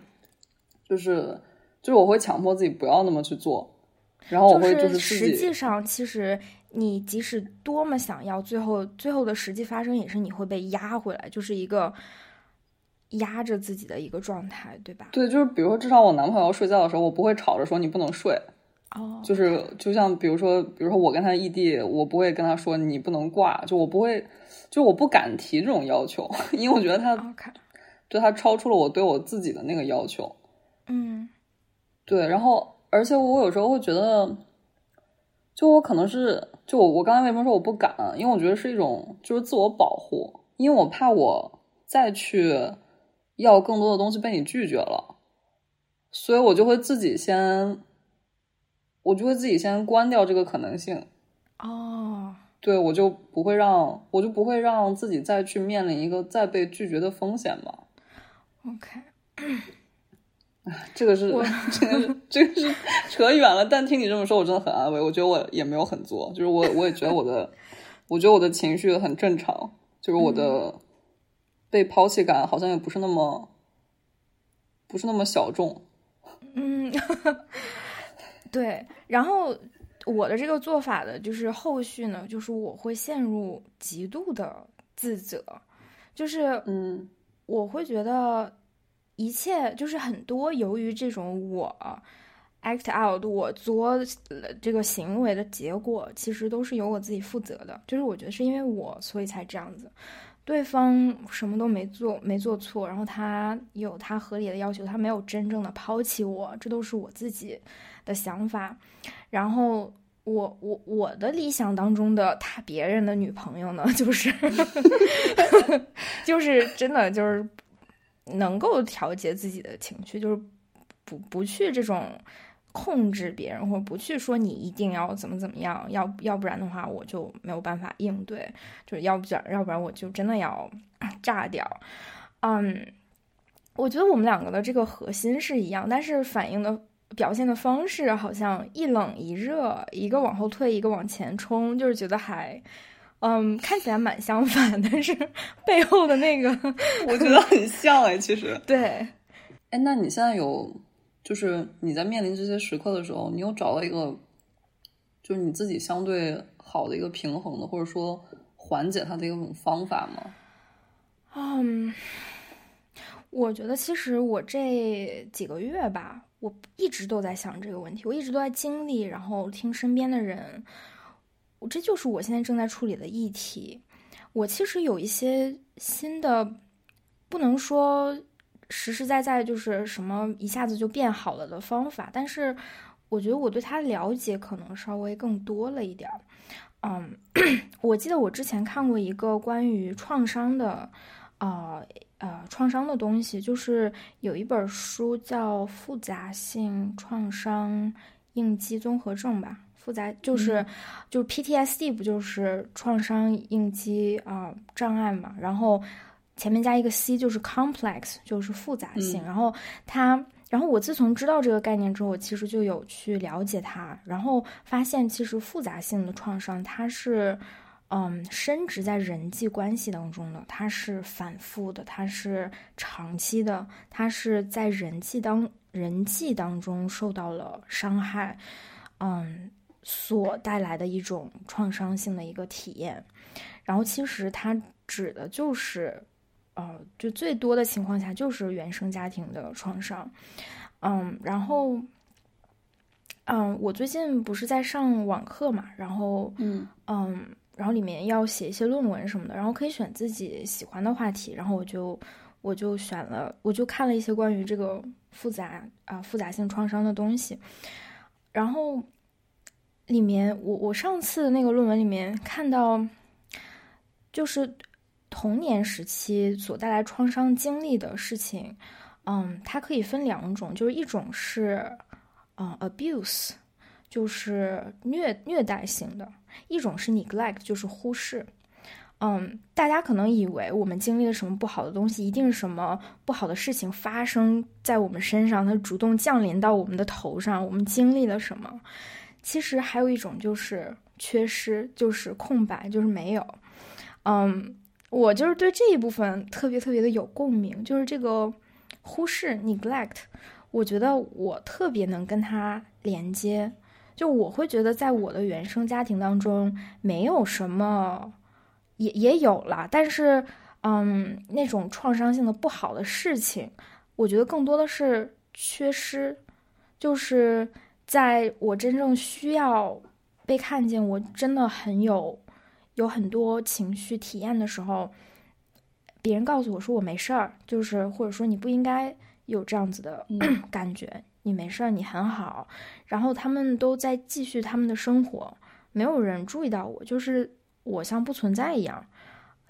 就是就是我会强迫自己不要那么去做，然后我会就是实际上其实。你即使多么想要，最后最后的实际发生也是你会被压回来，就是一个压着自己的一个状态，对吧？对，就是比如说，至少我男朋友睡觉的时候，我不会吵着说你不能睡。哦，就是就像比如说，比如说我跟他异地，我不会跟他说你不能挂，就我不会，就我不敢提这种要求，[LAUGHS] 因为我觉得他对他超出了我对我自己的那个要求。嗯，对，然后而且我有时候会觉得。就我可能是，就我我刚才为什么说我不敢？因为我觉得是一种就是自我保护，因为我怕我再去要更多的东西被你拒绝了，所以我就会自己先，我就会自己先关掉这个可能性。哦，对，我就不会让我就不会让自己再去面临一个再被拒绝的风险嘛。OK。这个是，这个是，这个是扯远了。但听你这么说，我真的很安慰。我觉得我也没有很作，就是我，我也觉得我的，我觉得我的情绪很正常，就是我的被抛弃感好像也不是那么，不是那么小众。嗯，[LAUGHS] 对。然后我的这个做法的，就是后续呢，就是我会陷入极度的自责，就是嗯，我会觉得。一切就是很多，由于这种我 act out 我做这个行为的结果，其实都是由我自己负责的。就是我觉得是因为我，所以才这样子。对方什么都没做，没做错，然后他有他合理的要求，他没有真正的抛弃我，这都是我自己的想法。然后我我我的理想当中的他别人的女朋友呢，就是 [LAUGHS] 就是真的就是。能够调节自己的情绪，就是不不去这种控制别人，或者不去说你一定要怎么怎么样，要要不然的话我就没有办法应对，就是要不然要不然我就真的要 [CLEARS THROAT] 炸掉。嗯，我觉得我们两个的这个核心是一样，但是反映的表现的方式好像一冷一热，一个往后退，一个往前冲，就是觉得还。嗯，看起来蛮相反，但是 [LAUGHS] 背后的那个，[LAUGHS] 我觉得很像哎，其实对。哎，那你现在有，就是你在面临这些时刻的时候，你有找到一个，就是你自己相对好的一个平衡的，或者说缓解它的一种方法吗？嗯，我觉得其实我这几个月吧，我一直都在想这个问题，我一直都在经历，然后听身边的人。我这就是我现在正在处理的议题。我其实有一些新的，不能说实实在在就是什么一下子就变好了的方法，但是我觉得我对他了解可能稍微更多了一点儿。嗯，[CLEARS THROAT] 我记得我之前看过一个关于创伤的，呃呃创伤的东西，就是有一本书叫《复杂性创伤应激综合症》吧。复杂就是，就是 PTSD 不就是创伤应激啊障碍嘛？然后前面加一个 C 就是 complex，就是复杂性。然后它，然后我自从知道这个概念之后，我其实就有去了解它，然后发现其实复杂性的创伤它是，嗯，深植在人际关系当中的，它是反复的，它是长期的，它是在人际当人际当中受到了伤害，嗯。所带来的一种创伤性的一个体验，然后其实它指的就是，呃，就最多的情况下就是原生家庭的创伤，嗯，然后，嗯，我最近不是在上网课嘛，然后，嗯嗯，然后里面要写一些论文什么的，然后可以选自己喜欢的话题，然后我就我就选了，我就看了一些关于这个复杂啊复杂性创伤的东西，然后。里面，我我上次那个论文里面看到，就是童年时期所带来创伤经历的事情，嗯，它可以分两种，就是一种是，嗯，abuse，就是虐虐待型的，一种是 neglect，就是忽视。嗯，大家可能以为我们经历了什么不好的东西，一定是什么不好的事情发生在我们身上，它主动降临到我们的头上，我们经历了什么。其实还有一种就是缺失，就是空白，就是没有。嗯，我就是对这一部分特别特别的有共鸣，就是这个忽视 （neglect），我觉得我特别能跟它连接。就我会觉得，在我的原生家庭当中，没有什么，也也有了，但是，嗯，那种创伤性的不好的事情，我觉得更多的是缺失，就是在我真正需要被看见，我真的很有有很多情绪体验的时候，别人告诉我说我没事儿，就是或者说你不应该有这样子的感觉。你没事儿，你很好，然后他们都在继续他们的生活，没有人注意到我，就是我像不存在一样，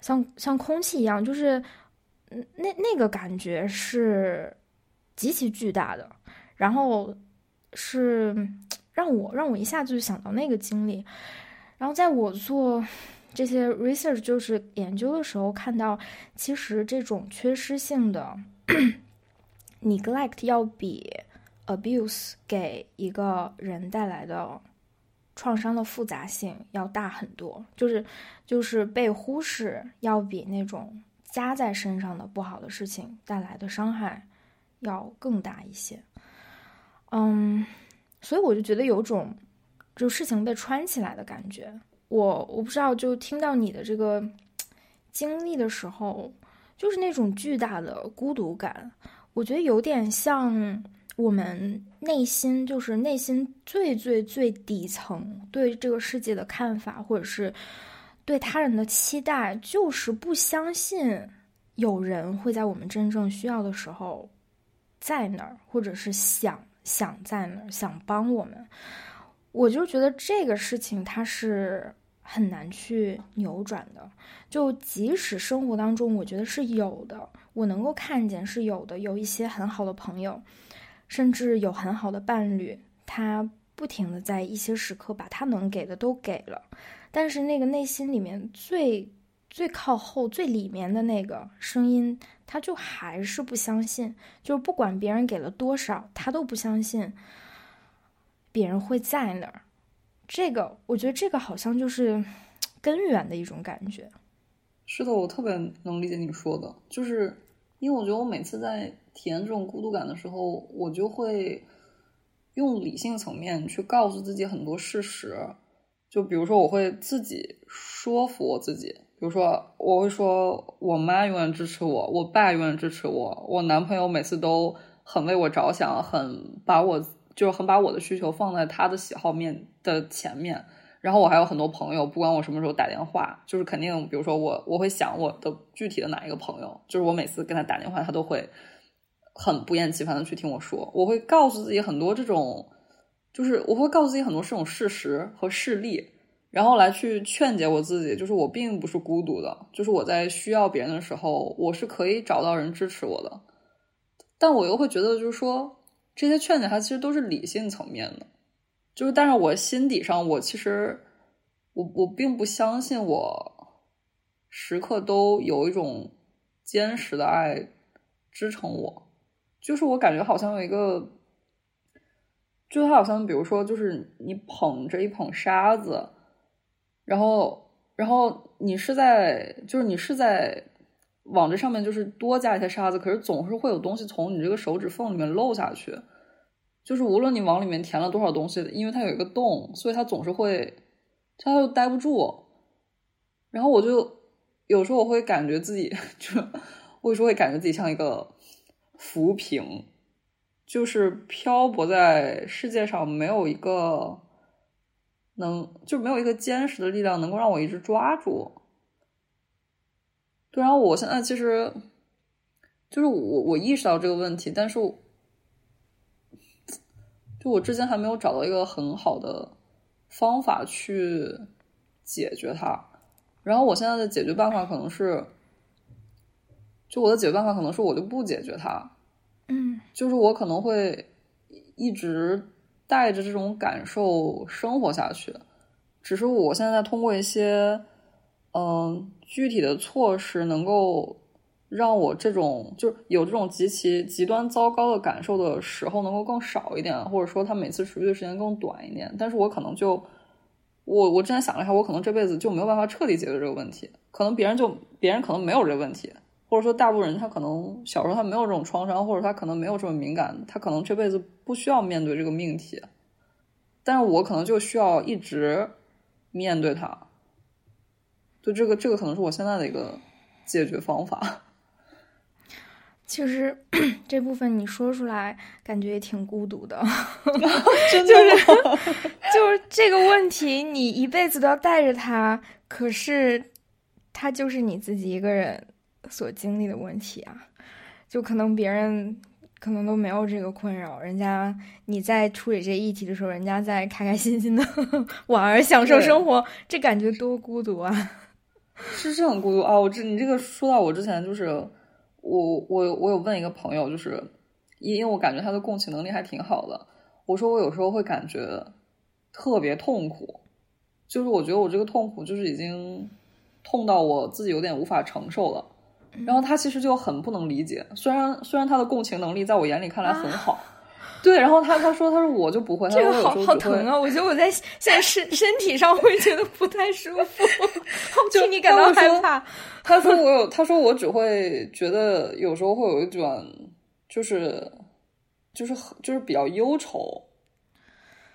像像空气一样，就是那那个感觉是极其巨大的，然后是让我让我一下子就想到那个经历，然后在我做这些 research 就是研究的时候，看到其实这种缺失性的 [COUGHS] neglect 要比。Abuse 给一个人带来的创伤的复杂性要大很多，就是就是被忽视要比那种加在身上的不好的事情带来的伤害要更大一些。嗯，所以我就觉得有种就事情被穿起来的感觉。我我不知道，就听到你的这个经历的时候，就是那种巨大的孤独感，我觉得有点像。我们内心就是内心最最最底层对这个世界的看法，或者是对他人的期待，就是不相信有人会在我们真正需要的时候在那儿，或者是想想在那儿想帮我们。我就觉得这个事情它是很难去扭转的。就即使生活当中，我觉得是有的，我能够看见是有的，有一些很好的朋友。甚至有很好的伴侣，他不停的在一些时刻把他能给的都给了，但是那个内心里面最最靠后、最里面的那个声音，他就还是不相信，就是不管别人给了多少，他都不相信别人会在那儿。这个，我觉得这个好像就是 [TSK] 根源的一种感觉。是的，我特别能理解你说的，就是因为我觉得我每次在。体验这种孤独感的时候，我就会用理性层面去告诉自己很多事实。就比如说，我会自己说服我自己。比如说，我会说我妈永远支持我，我爸永远支持我，我男朋友每次都很为我着想，很把我就是很把我的需求放在他的喜好面的前面。然后我还有很多朋友，不管我什么时候打电话，就是肯定，比如说我我会想我的具体的哪一个朋友，就是我每次跟他打电话，他都会。很不厌其烦的去听我说，我会告诉自己很多这种，就是我会告诉自己很多这种事实和事例，然后来去劝解我自己，就是我并不是孤独的，就是我在需要别人的时候，我是可以找到人支持我的。但我又会觉得，就是说这些劝解它其实都是理性层面的，就是但是我心底上，我其实我我并不相信我时刻都有一种坚实的爱支撑我。就是我感觉好像有一个，就他好像比如说，就是你捧着一捧沙子，然后，然后你是在，就是你是在往这上面就是多加一些沙子，可是总是会有东西从你这个手指缝里面漏下去。就是无论你往里面填了多少东西，因为它有一个洞，所以它总是会，它又待不住。然后我就有时候我会感觉自己，[LAUGHS] 就我有时候会感觉自己像一个。浮萍，就是漂泊在世界上，没有一个能，就没有一个坚实的力量能够让我一直抓住。对，然后我现在其实，就是我我意识到这个问题，但是，就我之前还没有找到一个很好的方法去解决它。然后我现在的解决办法可能是。就我的解决办法可能是我就不解决它，嗯，就是我可能会一直带着这种感受生活下去，只是我现在在通过一些嗯具体的措施，能够让我这种就有这种极其极端糟糕的感受的时候能够更少一点，或者说它每次持续的时间更短一点，但是我可能就我我之前想了一下，我可能这辈子就没有办法彻底解决这个问题，可能别人就别人可能没有这个问题，或者说大部分人他可能小时候他没有这种创伤，或者他可能没有这么敏感，他可能这辈子不需要面对这个命题，但是我可能就需要一直面对它。就这个这个可能是我现在的一个解决方法。[LAUGHS] 其实 [CLEARS THROAT] 这部分你说出来，感觉也挺孤独的。[LAUGHS] 就是 [LAUGHS] 就是这个问题，你一辈子都要带着它，可是它就是你自己一个人所经历的问题啊。就可能别人可能都没有这个困扰，人家你在处理这议题的时候，人家在开开心心的 [LAUGHS] 玩儿，享受生活，这感觉多孤独啊！[LAUGHS] 是是很孤独啊！我这你这个说到我之前就是。我我我有问一个朋友，就是因因为我感觉他的共情能力还挺好的。我说我有时候会感觉特别痛苦，就是我觉得我这个痛苦就是已经痛到我自己有点无法承受了。然后他其实就很不能理解，虽然虽然他的共情能力在我眼里看来很好。对，然后他他说他说我就不会，这个好好疼啊！我觉得我在现在身身体上会觉得不太舒服，[LAUGHS] 替你感到害怕。他说我有，他说我只会觉得有时候会有一种就是就是就是比较忧愁，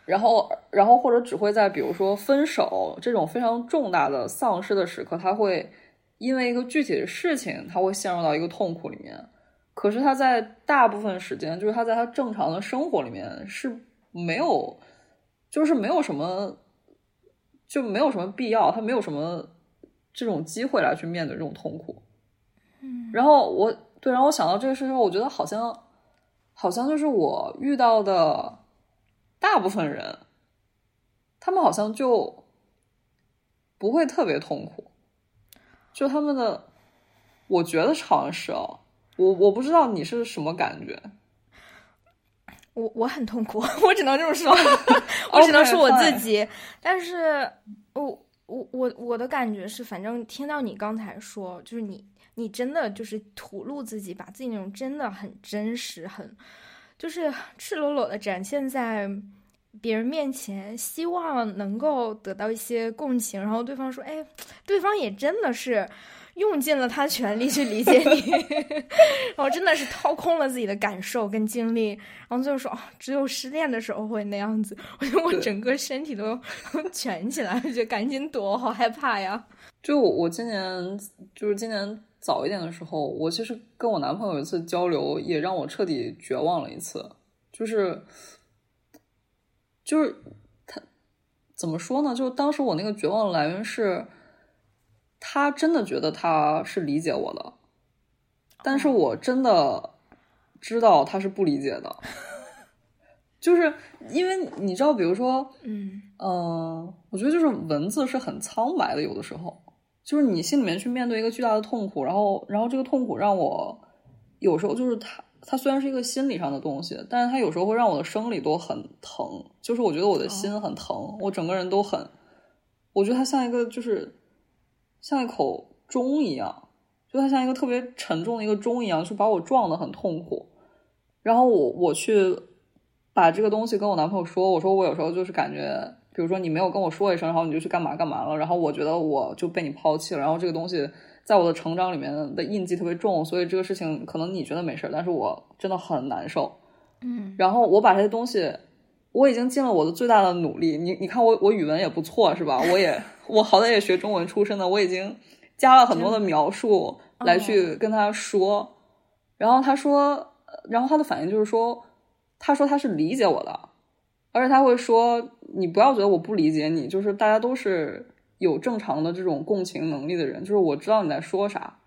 然后然后或者只会在比如说分手这种非常重大的丧失的时刻，他会因为一个具体的事情，他会陷入到一个痛苦里面。可是他在大部分时间，就是他在他正常的生活里面是没有，就是没有什么，就没有什么必要，他没有什么这种机会来去面对这种痛苦。嗯，然后我对，然后我想到这个事情，我觉得好像，好像就是我遇到的大部分人，他们好像就不会特别痛苦，就他们的，我觉得好像是哦。我我不知道你是什么感觉，我我很痛苦，[LAUGHS] 我只能这么说，[LAUGHS] 我只能说我自己。但是，我我我我的感觉是，反正听到你刚才说，就是你你真的就是吐露自己，把自己那种真的很真实，很就是赤裸裸的展现在别人面前，希望能够得到一些共情，然后对方说，哎，对方也真的是。用尽了他全力去理解你，[LAUGHS] 然后真的是掏空了自己的感受跟经历，然后最后说，哦，只有失恋的时候会那样子。[LAUGHS] 我觉得我整个身体都 [LAUGHS] 蜷起来，就赶紧躲，好害怕呀。就我，我今年就是今年早一点的时候，我其实跟我男朋友有一次交流，也让我彻底绝望了一次。就是，就是他怎么说呢？就是当时我那个绝望的来源是。他真的觉得他是理解我的，但是我真的知道他是不理解的，[LAUGHS] 就是因为你知道，比如说，嗯嗯，我觉得就是文字是很苍白的，有的时候就是你心里面去面对一个巨大的痛苦，然后然后这个痛苦让我有时候就是他他虽然是一个心理上的东西，但是它有时候会让我的生理都很疼，就是我觉得我的心很疼，我整个人都很，我觉得它像一个就是。像一口钟一样，就它像一个特别沉重的一个钟一样，就把我撞得很痛苦。然后我我去把这个东西跟我男朋友说，我说我有时候就是感觉，比如说你没有跟我说一声，然后你就去干嘛干嘛了，然后我觉得我就被你抛弃了。然后这个东西在我的成长里面的印记特别重，所以这个事情可能你觉得没事，但是我真的很难受。嗯，然后我把这些东西。我已经尽了我的最大的努力，你你看我我语文也不错是吧？我也 [LAUGHS] 我好歹也学中文出身的，我已经加了很多的描述来去跟他说，然后他说，然后他的反应就是说，他说他是理解我的，而且他会说你不要觉得我不理解你，就是大家都是有正常的这种共情能力的人，就是我知道你在说啥。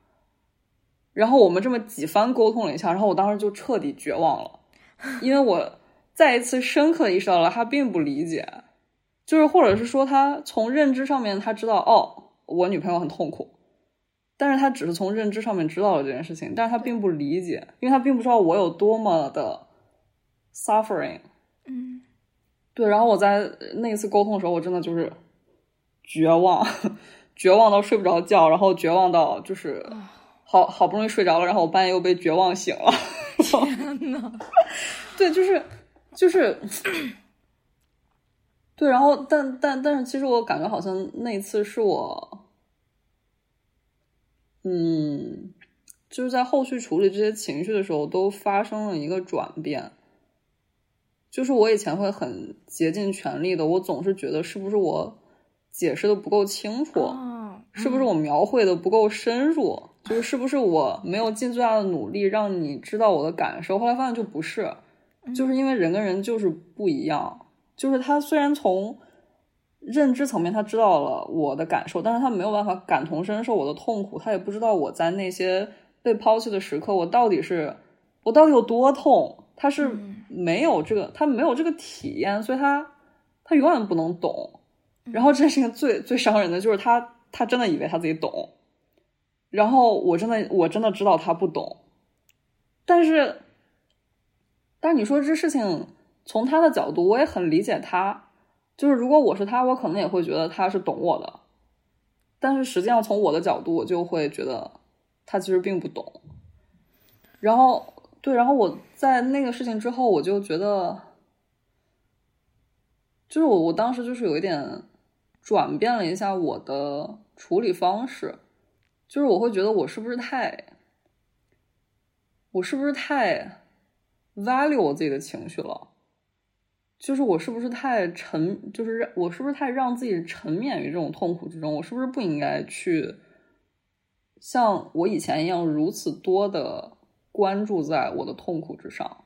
然后我们这么几番沟通了一下，然后我当时就彻底绝望了，因为我。再一次深刻意识到了他并不理解，就是或者是说他从认知上面他知道哦，我女朋友很痛苦，但是他只是从认知上面知道了这件事情，但是他并不理解，因为他并不知道我有多么的 suffering。嗯，对。然后我在那一次沟通的时候，我真的就是绝望，[LAUGHS] 绝望到睡不着觉，然后绝望到就是好好不容易睡着了，然后我半夜又被绝望醒了。天呐，[LAUGHS] 对，就是。就是，对，然后但但但是，其实我感觉好像那次是我，嗯，就是在后续处理这些情绪的时候，都发生了一个转变。就是我以前会很竭尽全力的，我总是觉得是不是我解释的不够清楚，是不是我描绘的不够深入，就是是不是我没有尽最大的努力让你知道我的感受。后来发现就不是，就是因为人跟人就是不一样。就是他虽然从认知层面他知道了我的感受，但是他没有办法感同身受我的痛苦，他也不知道我在那些被抛弃的时刻，我到底是我到底有多痛，他是没有这个，他没有这个体验，所以他他永远不能懂。然后这件事情最最伤人的就是他他真的以为他自己懂，然后我真的我真的知道他不懂，但是但你说这事情。从他的角度，我也很理解他。就是如果我是他，我可能也会觉得他是懂我的。但是实际上，从我的角度，我就会觉得他其实并不懂。然后，对，然后我在那个事情之后，我就觉得，就是我我当时就是有一点转变了一下我的处理方式，就是我会觉得我是不是太，我是不是太 value 我自己的情绪了。就是我是不是太沉？就是我是不是太让自己沉湎于这种痛苦之中？我是不是不应该去像我以前一样如此多的关注在我的痛苦之上？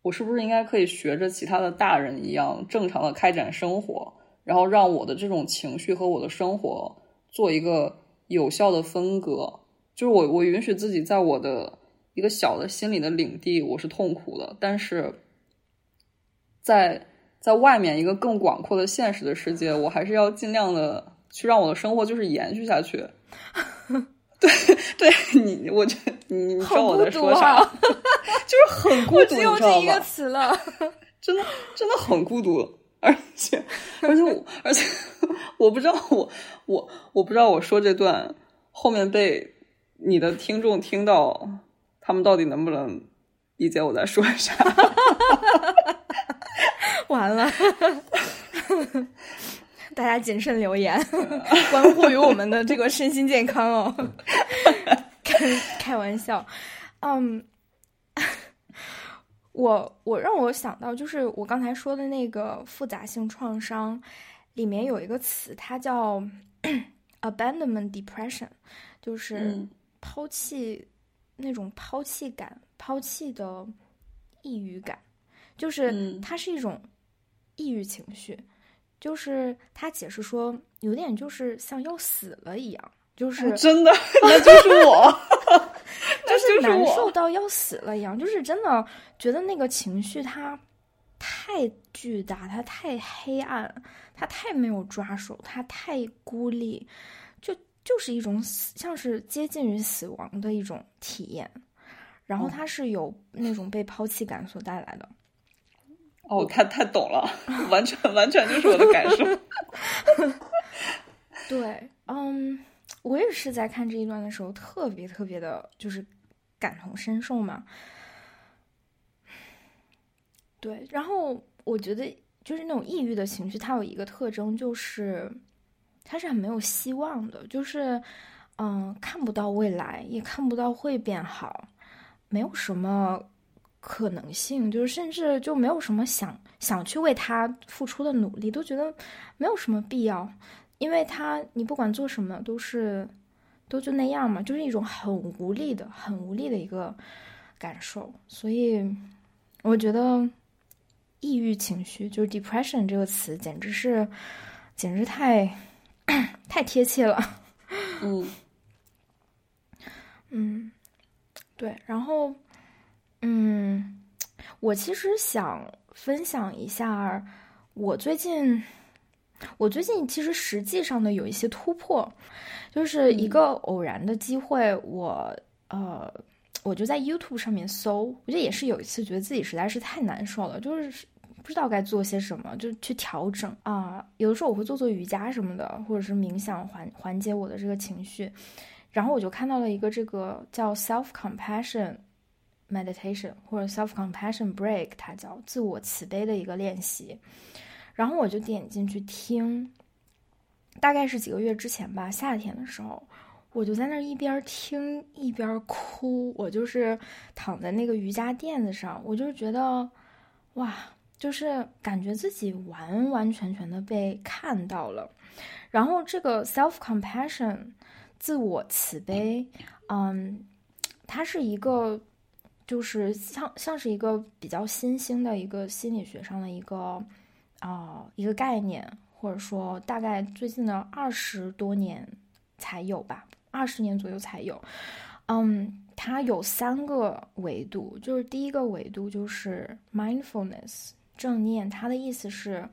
我是不是应该可以学着其他的大人一样正常的开展生活，然后让我的这种情绪和我的生活做一个有效的分割？就是我我允许自己在我的一个小的心理的领地，我是痛苦的，但是在。在外面一个更广阔的现实的世界，我还是要尽量的去让我的生活就是延续下去。[LAUGHS] 对，对你，我觉得你你知道我在说啥？[LAUGHS] 就是很孤独，[LAUGHS] 你知道吗？这一个词了，真的真的很孤独，而且而且我而且我不知道我我我不知道我说这段后面被你的听众听到，他们到底能不能理解我在说啥？[LAUGHS] 完了，[LAUGHS] 大家谨慎留言，[LAUGHS] 关乎于我们的这个身心健康哦。开开玩笑，嗯，我我让我想到就是我刚才说的那个复杂性创伤里面有一个词，它叫 [CLEARS THROAT] abandonment depression，就是抛弃那种抛弃感、抛弃的抑郁感，就是它是一种。抑郁情绪，就是他解释说，有点就是像要死了一样，就是真的，[LAUGHS] 那就是我，[LAUGHS] 就是难受到要死了一样，就是真的觉得那个情绪它太巨大，它太黑暗，它太没有抓手，它太孤立，就就是一种死，像是接近于死亡的一种体验，然后它是有那种被抛弃感所带来的。哦，太太懂了，完全完全就是我的感受。[LAUGHS] 对，嗯，我也是在看这一段的时候，特别特别的，就是感同身受嘛。对，然后我觉得，就是那种抑郁的情绪，它有一个特征，就是它是很没有希望的，就是嗯，看不到未来，也看不到会变好，没有什么。可能性就是，甚至就没有什么想想去为他付出的努力，都觉得没有什么必要，因为他你不管做什么都是都就那样嘛，就是一种很无力的、很无力的一个感受。所以我觉得抑郁情绪就是 depression 这个词，简直是简直太 [COUGHS] 太贴切了。嗯 [LAUGHS] 嗯，对，然后。嗯，我其实想分享一下我最近，我最近其实实际上呢有一些突破，就是一个偶然的机会，我呃，我就在 YouTube 上面搜，我觉得也是有一次觉得自己实在是太难受了，就是不知道该做些什么，就去调整啊。有的时候我会做做瑜伽什么的，或者是冥想缓缓解我的这个情绪，然后我就看到了一个这个叫 Self Compassion。meditation 或者 self compassion break，它叫自我慈悲的一个练习。然后我就点进去听，大概是几个月之前吧，夏天的时候，我就在那一边听一边哭。我就是躺在那个瑜伽垫子上，我就觉得，哇，就是感觉自己完完全全的被看到了。然后这个 self compassion，自我慈悲，嗯，它是一个。就是像像是一个比较新兴的一个心理学上的一个啊一个概念，或者说大概最近的二十多年才有吧，二十年左右才有。嗯，它有三个维度，就是第一个维度就是 mindfulness 正念，它的意思是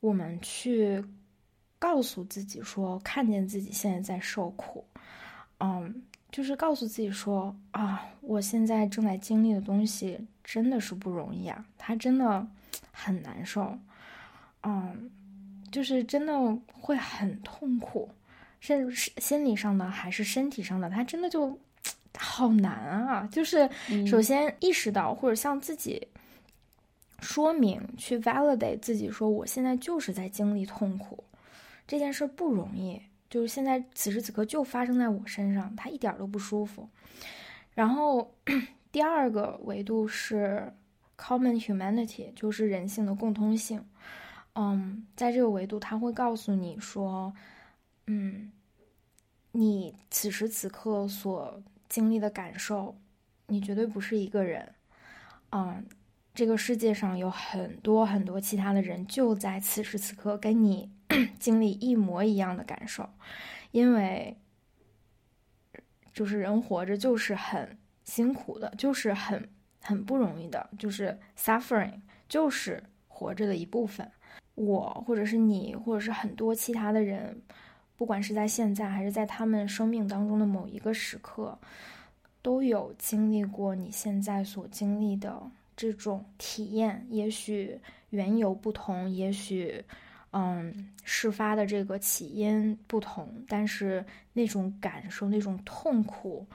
我们去告诉自己说，看见自己现在在受苦，嗯。就是告诉自己说啊，我现在正在经历的东西真的是不容易啊，它真的很难受，嗯，就是真的会很痛苦，甚至是心理上的还是身体上的，他真的就好难啊。就是首先意识到或者向自己说明，去 validate 自己说，我现在就是在经历痛苦，这件事不容易。就是现在，此时此刻就发生在我身上，他一点都不舒服。然后第二个维度是 common humanity，就是人性的共通性。嗯，在这个维度，他会告诉你说，嗯，你此时此刻所经历的感受，你绝对不是一个人。嗯，这个世界上有很多很多其他的人，就在此时此刻跟你。[COUGHS] 经历一模一样的感受，因为就是人活着就是很辛苦的，就是很很不容易的，就是 suffering 就是活着的一部分。我或者是你，或者是很多其他的人，不管是在现在还是在他们生命当中的某一个时刻，都有经历过你现在所经历的这种体验。也许缘由不同，也许。嗯，事发的这个起因不同，但是那种感受、那种痛苦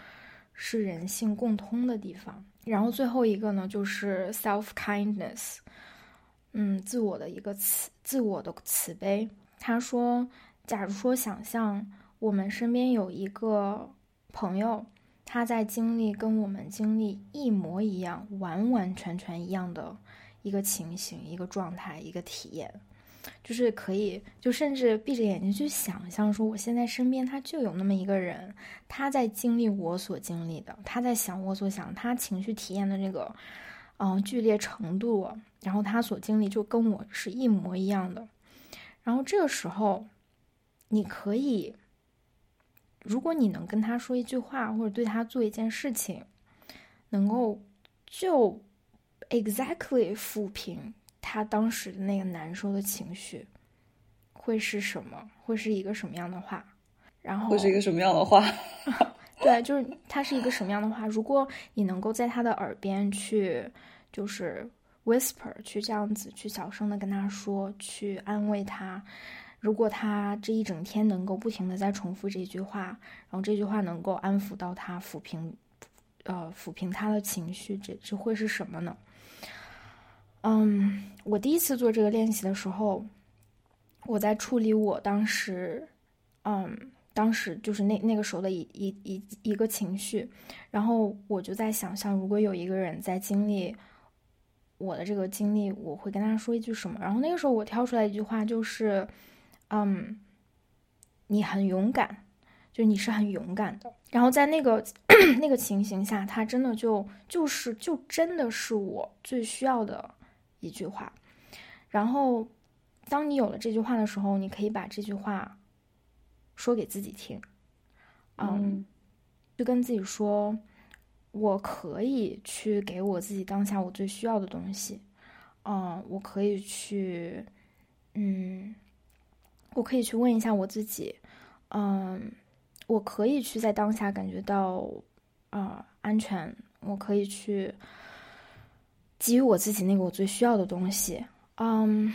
是人性共通的地方。然后最后一个呢，就是 self kindness，嗯，自我的一个慈，自我的慈悲。他说，假如说想象我们身边有一个朋友，他在经历跟我们经历一模一样、完完全全一样的一个情形、一个状态、一个体验。就是可以，就甚至闭着眼睛去想象，说我现在身边他就有那么一个人，他在经历我所经历的，他在想我所想，他情绪体验的那个，嗯，剧烈程度，然后他所经历就跟我是一模一样的。然后这个时候，你可以，如果你能跟他说一句话，或者对他做一件事情，能够就 exactly 抚平。他当时的那个难受的情绪会是什么？会是一个什么样的话？然后会是一个什么样的话？[LAUGHS] 对，就是他是一个什么样的话？如果你能够在他的耳边去，就是 whisper，去这样子去小声的跟他说，去安慰他。如果他这一整天能够不停的在重复这句话，然后这句话能够安抚到他，抚平，呃，抚平他的情绪，这这会是什么呢？嗯，我第一次做这个练习的时候，我在处理我当时，嗯，当时就是那那个时候的一一一一个情绪，然后我就在想象，如果有一个人在经历我的这个经历，我会跟他说一句什么？然后那个时候我挑出来一句话，就是，嗯，你很勇敢，就你是很勇敢的。然后在那个 [CLEARS THROAT] 那个情形下，他真的就就是就真的是我最需要的。一句话，然后，当你有了这句话的时候，你可以把这句话说给自己听，嗯，就跟自己说，我可以去给我自己当下我最需要的东西，嗯，我可以去，嗯，我可以去问一下我自己，嗯，我可以去在当下感觉到啊安全，我可以去。给予我自己那个我最需要的东西，嗯，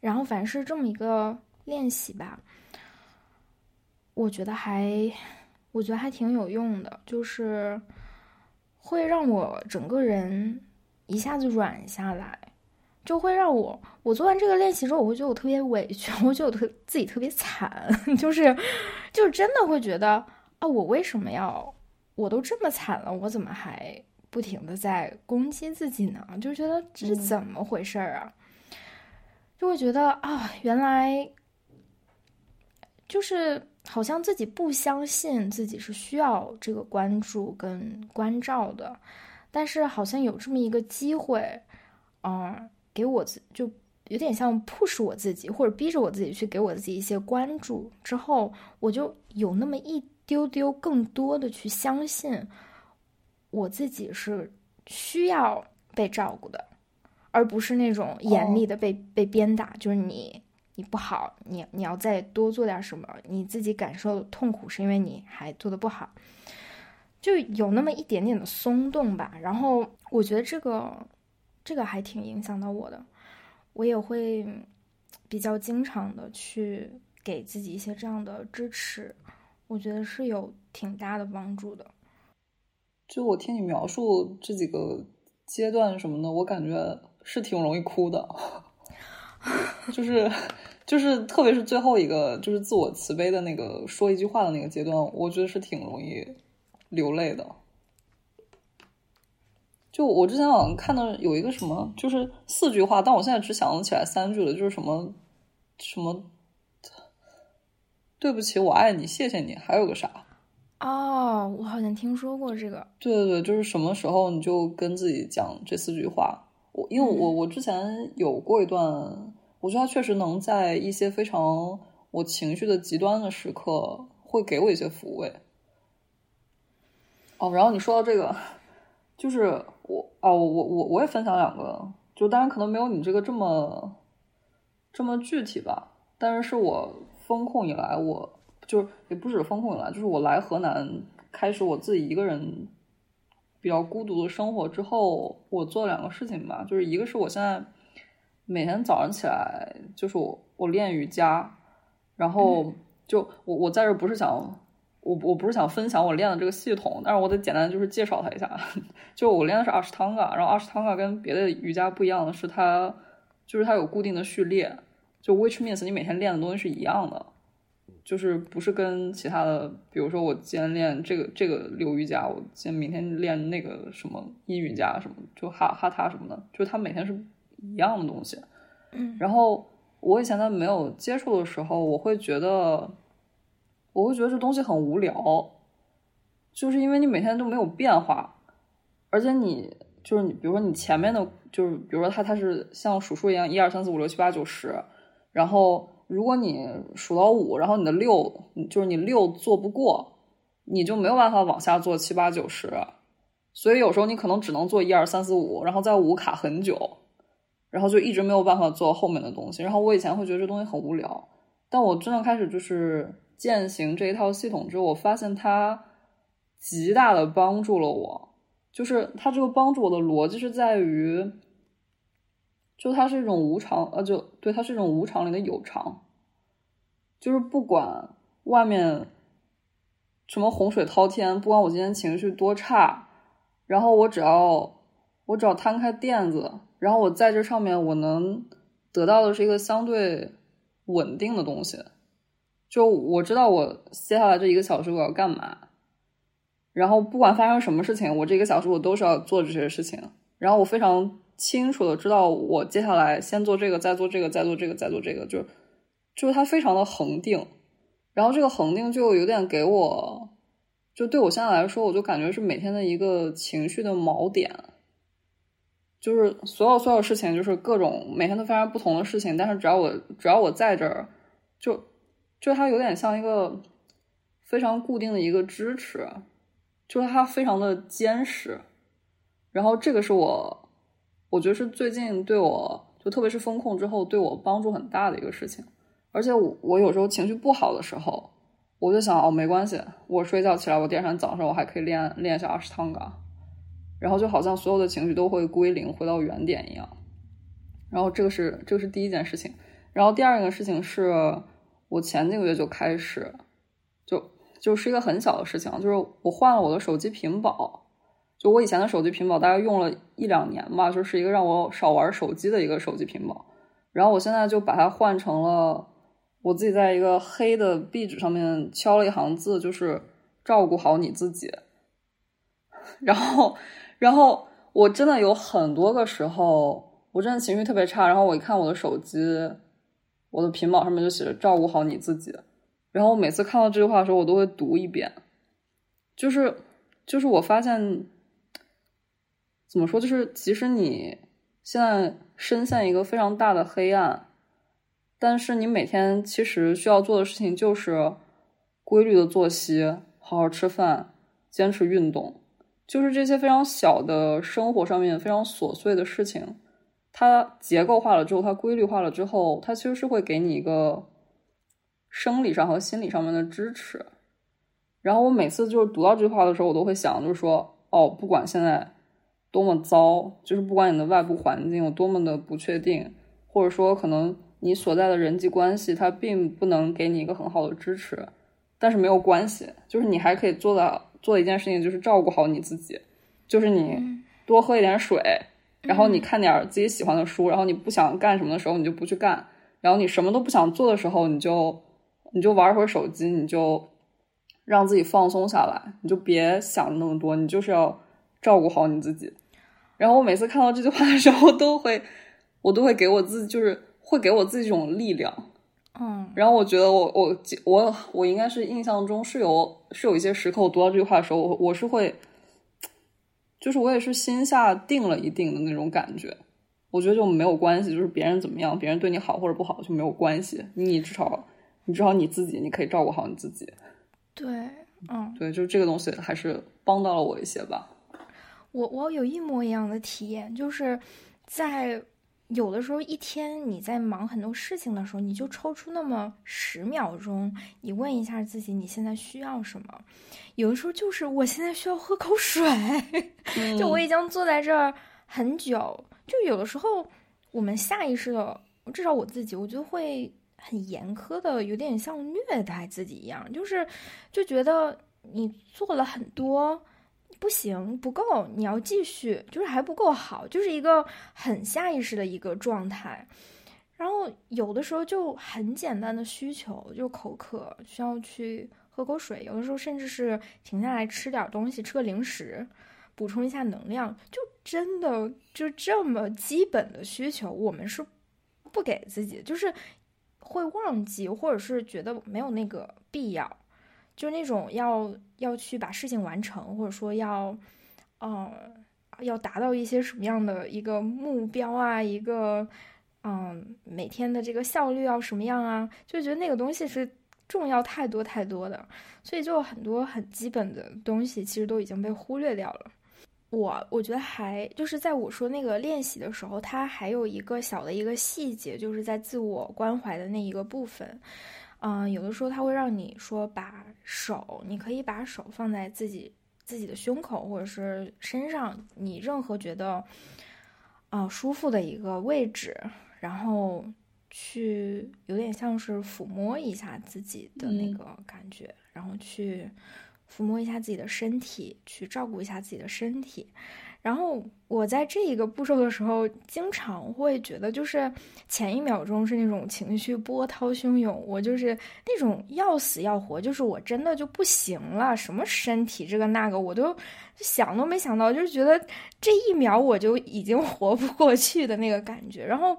然后反正是这么一个练习吧，我觉得还，我觉得还挺有用的，就是会让我整个人一下子软下来，就会让我，我做完这个练习之后，我会觉得我特别委屈，我觉得我特自己特别惨，[LAUGHS] 就是，就是真的会觉得啊，我为什么要，我都这么惨了，我怎么还不停的在攻击自己呢？就觉得这是怎么回事儿啊？就会觉得啊，原来就是好像自己不相信自己是需要这个关注跟关照的，但是好像有这么一个机会，嗯。给我自就有点像 push 我自己，或者逼着我自己去给我自己一些关注，之后我就有那么一丢丢更多的去相信我自己是需要被照顾的，而不是那种严厉的被被鞭打，就是你你不好，你你要再多做点什么，你自己感受痛苦是因为你还做的不好，就有那么一点点的松动吧。然后我觉得这个。这个还挺影响到我的，我也会比较经常的去给自己一些这样的支持，我觉得是有挺大的帮助的。就我听你描述这几个阶段什么的，我感觉是挺容易哭的，[LAUGHS] 就是就是特别是最后一个，就是自我慈悲的那个说一句话的那个阶段，我觉得是挺容易流泪的。就我之前好像看到有一个什么，就是四句话，但我现在只想得起来三句了，就是什么什么，对不起，我爱你，谢谢你，还有个啥？哦，我好像听说过这个。对对对，就是什么时候你就跟自己讲这四句话。我因为我我之前有过一段，我觉得它确实能在一些非常我情绪的极端的时刻，会给我一些抚慰。哦，然后你说到这个。就是我啊，我我我也分享两个，就当然可能没有你这个这么这么具体吧，但是是我风控以来，我就是也不止风控以来，就是我来河南开始我自己一个人比较孤独的生活之后，我做两个事情吧，就是一个是我现在每天早上起来，就是我我练瑜伽，然后就我我在这不是想。我我不是想分享我练的这个系统，但是我得简单就是介绍它一下。[LAUGHS] 就我练的是阿什汤嘎，然后阿什汤嘎跟别的瑜伽不一样的是，它就是它有固定的序列，就 which means 你每天练的东西是一样的，就是不是跟其他的，比如说我今天练这个这个流瑜伽，我今天明天练那个什么阴瑜伽什么，就哈哈他什么的，就是它每天是一样的东西。嗯，然后我以前在没有接触的时候，我会觉得。我会觉得这东西很无聊，就是因为你每天都没有变化，而且你就是你，比如说你前面的，就是比如说它它是像数数一样，一二三四五六七八九十，然后如果你数到五，然后你的六就是你六做不过，你就没有办法往下做七八九十，所以有时候你可能只能做一二三四五，然后在五卡很久，然后就一直没有办法做后面的东西。然后我以前会觉得这东西很无聊，但我真的开始就是。践行这一套系统之后，我发现它极大的帮助了我。就是它这个帮助我的逻辑是在于，就它是一种无常，呃，就对，它是一种无常里的有常。就是不管外面什么洪水滔天，不管我今天情绪多差，然后我只要我只要摊开垫子，然后我在这上面，我能得到的是一个相对稳定的东西。就我知道我接下来这一个小时我要干嘛，然后不管发生什么事情，我这一个小时我都是要做这些事情。然后我非常清楚的知道，我接下来先做这个，再做这个，再做这个，再做这个，就就是它非常的恒定。然后这个恒定就有点给我，就对我现在来说，我就感觉是每天的一个情绪的锚点，就是所有所有事情，就是各种每天都非常不同的事情，但是只要我只要我在这儿，就。就它有点像一个非常固定的一个支持，就是它非常的坚实。然后这个是我，我觉得是最近对我就特别是风控之后对我帮助很大的一个事情。而且我我有时候情绪不好的时候，我就想哦没关系，我睡觉起来，我第二天早上我还可以练练一下阿斯汤嘎，然后就好像所有的情绪都会归零，回到原点一样。然后这个是这个是第一件事情。然后第二个事情是。我前几个月就开始，就就是一个很小的事情，就是我换了我的手机屏保，就我以前的手机屏保大概用了一两年吧，就是一个让我少玩手机的一个手机屏保。然后我现在就把它换成了我自己在一个黑的壁纸上面敲了一行字，就是照顾好你自己。[LAUGHS] 然后，然后我真的有很多个时候，我真的情绪特别差，然后我一看我的手机，我的屏保上面就写着“照顾好你自己”。然后我每次看到这句话的时候，我都会读一遍。就是，就是我发现，怎么说？就是即使你现在深陷一个非常大的黑暗，但是你每天其实需要做的事情就是规律的作息，好好吃饭，坚持运动。就是这些非常小的生活上面非常琐碎的事情，它结构化了之后，它规律化了之后，它其实是会给你一个生理上和心理上面的支持。然后我每次就是读到这句话的时候，我都会想，就是说，哦，不管现在多么糟，就是不管你的外部环境有多么的不确定，或者说可能你所在的人际关系它并不能给你一个很好的支持，但是没有关系，就是你还可以做到。做一件事情就是照顾好你自己，就是你多喝一点水，然后你看点自己喜欢的书，然后你不想干什么的时候你就不去干，然后你什么都不想做的时候你就你就玩会儿手机，你就让自己放松下来，你就别想那么多，你就是要照顾好你自己。然后我每次看到这句话的时候，都会我都会给我自己就是会给我自己一种力量。嗯，然后我觉得我我我我应该是印象中是有是有一些时刻，我读到这句话的时候，我我是会，就是我也是心下定了一定的那种感觉。我觉得就没有关系，就是别人怎么样，别人对你好或者不好就没有关系。你至少你至少你自己，你可以照顾好你自己。对，嗯，对，就是这个东西还是帮到了我一些吧。我我有一模一样的体验，就是在。有的时候，一天你在忙很多事情的时候，你就抽出那么十秒钟，你问一下自己你现在需要什么。有的时候就是我现在需要喝口水，就我已经坐在这儿很久。就有的时候，我们下意识的，至少我自己，我就会很严苛的，有点像虐待自己一样，就是就觉得你做了很多。不行，不够，你要继续，就是还不够好，就是一个很下意识的一个状态。然后有的时候就很简单的需求，就口渴，需要去喝口水。有的时候甚至是停下来吃点东西，吃个零食，补充一下能量。就真的就这么基本的需求，我们是不给自己，就是会忘记，或者是觉得没有那个必要。就那种要要去把事情完成，或者说要，呃，要达到一些什么样的一个目标啊，一个，嗯，每天的这个效率要什么样啊？就觉得那个东西是重要太多太多的，所以就很多很基本的东西其实都已经被忽略掉了。我我觉得还就是在我说那个练习的时候，它还有一个小的一个细节，就是在自我关怀的那一个部分。嗯，有的时候他会让你说把手，你可以把手放在自己自己的胸口或者是身上，你任何觉得啊舒服的一个位置，然后去有点像是抚摸一下自己的那个感觉，然后去抚摸一下自己的身体，去照顾一下自己的身体。然后我在这一个步骤的时候，经常会觉得，就是前一秒钟是那种情绪波涛汹涌，我就是那种要死要活，就是我真的就不行了，什么身体这个那个，我都想都没想到，就是觉得这一秒我就已经活不过去的那个感觉。然后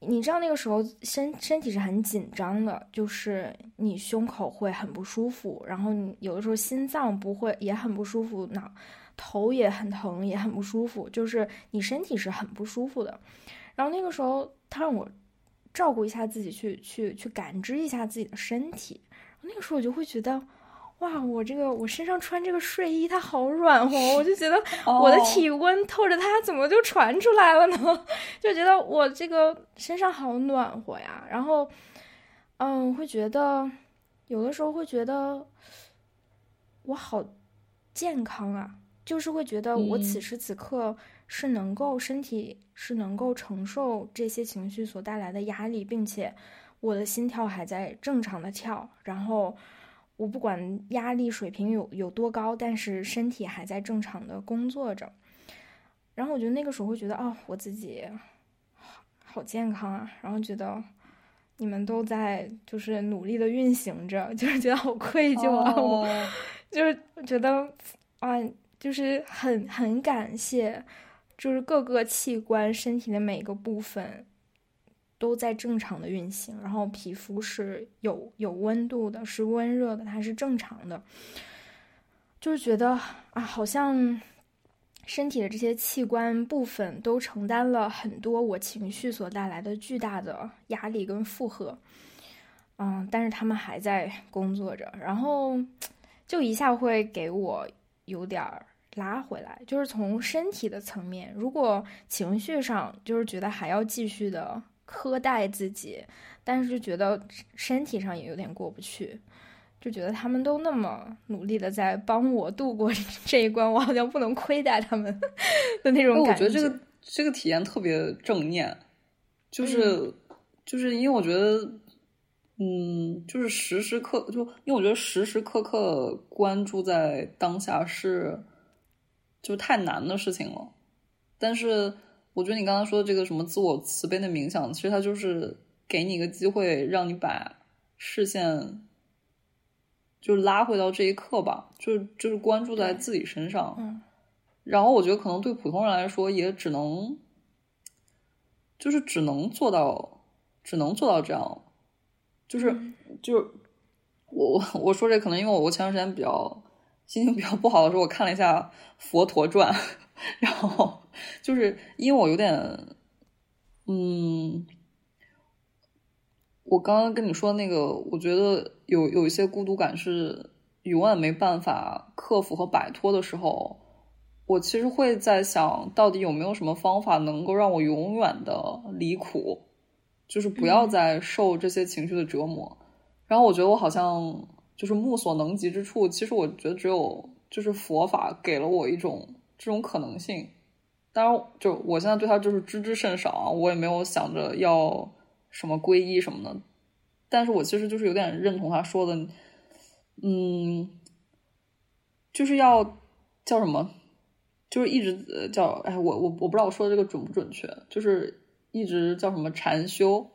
你知道那个时候身身体是很紧张的，就是你胸口会很不舒服，然后你有的时候心脏不会也很不舒服，脑。头也很疼，也很不舒服，就是你身体是很不舒服的。然后那个时候，他让我照顾一下自己，去去去感知一下自己的身体。那个时候我就会觉得，哇，我这个我身上穿这个睡衣，它好软和，我就觉得 [LAUGHS] 我的体温透着它怎么就传出来了呢？[LAUGHS] 就觉得我这个身上好暖和呀。然后，嗯，会觉得有的时候会觉得我好健康啊。就是会觉得我此时此刻是能够身体是能够承受这些情绪所带来的压力，并且我的心跳还在正常的跳，然后我不管压力水平有有多高，但是身体还在正常的工作着。然后我觉得那个时候会觉得，哦，我自己好好健康啊。然后觉得你们都在就是努力的运行着，[LAUGHS] 就是觉得好愧疚啊。我就是觉得啊，就是很很感谢，就是各个器官身体的每个部分。都在正常的运行，然后皮肤是有有温度的，是温热的，它是正常的。就是觉得啊，好像身体的这些器官部分都承担了很多我情绪所带来的巨大的压力跟负荷。嗯，但是他们还在工作着，然后就一下会给我有点拉回来，就是从身体的层面，如果情绪上就是觉得还要继续的。苛待自己，但是就觉得身体上也有点过不去，就觉得他们都那么努力的在帮我度过 [LAUGHS] 这一关，我好像不能亏待他们的那种感觉。我觉得这个这个体验特别正念，就是就是因为我觉得，嗯，就是时时刻就因为我觉得时时刻刻关注在当下是就太难的事情了，但是。我觉得你刚刚说的这个什么自我慈悲的冥想，其实它就是给你一个机会，让你把视线就拉回到这一刻吧，就就是关注在自己身上。嗯，然后我觉得可能对普通人来说，也只能就是只能做到，只能做到这样。就是就是我我我说这可能因为我我前段时间比较心情比较不好的时候，我看了一下《佛陀传》。然后就是因为我有点，嗯，我刚刚跟你说那个，我觉得有有一些孤独感是永远没办法克服和摆脱的时候，我其实会在想到底有没有什么方法能够让我永远的离苦，就是不要再受这些情绪的折磨。然后我觉得我好像就是目所能及之处，其实我觉得只有就是佛法给了我一种。这种可能性，当然，就我现在对他就是知之甚少啊，我也没有想着要什么皈依什么的。但是我其实就是有点认同他说的，嗯，就是要叫什么，就是一直叫哎，我我我不知道我说的这个准不准确，就是一直叫什么禅修，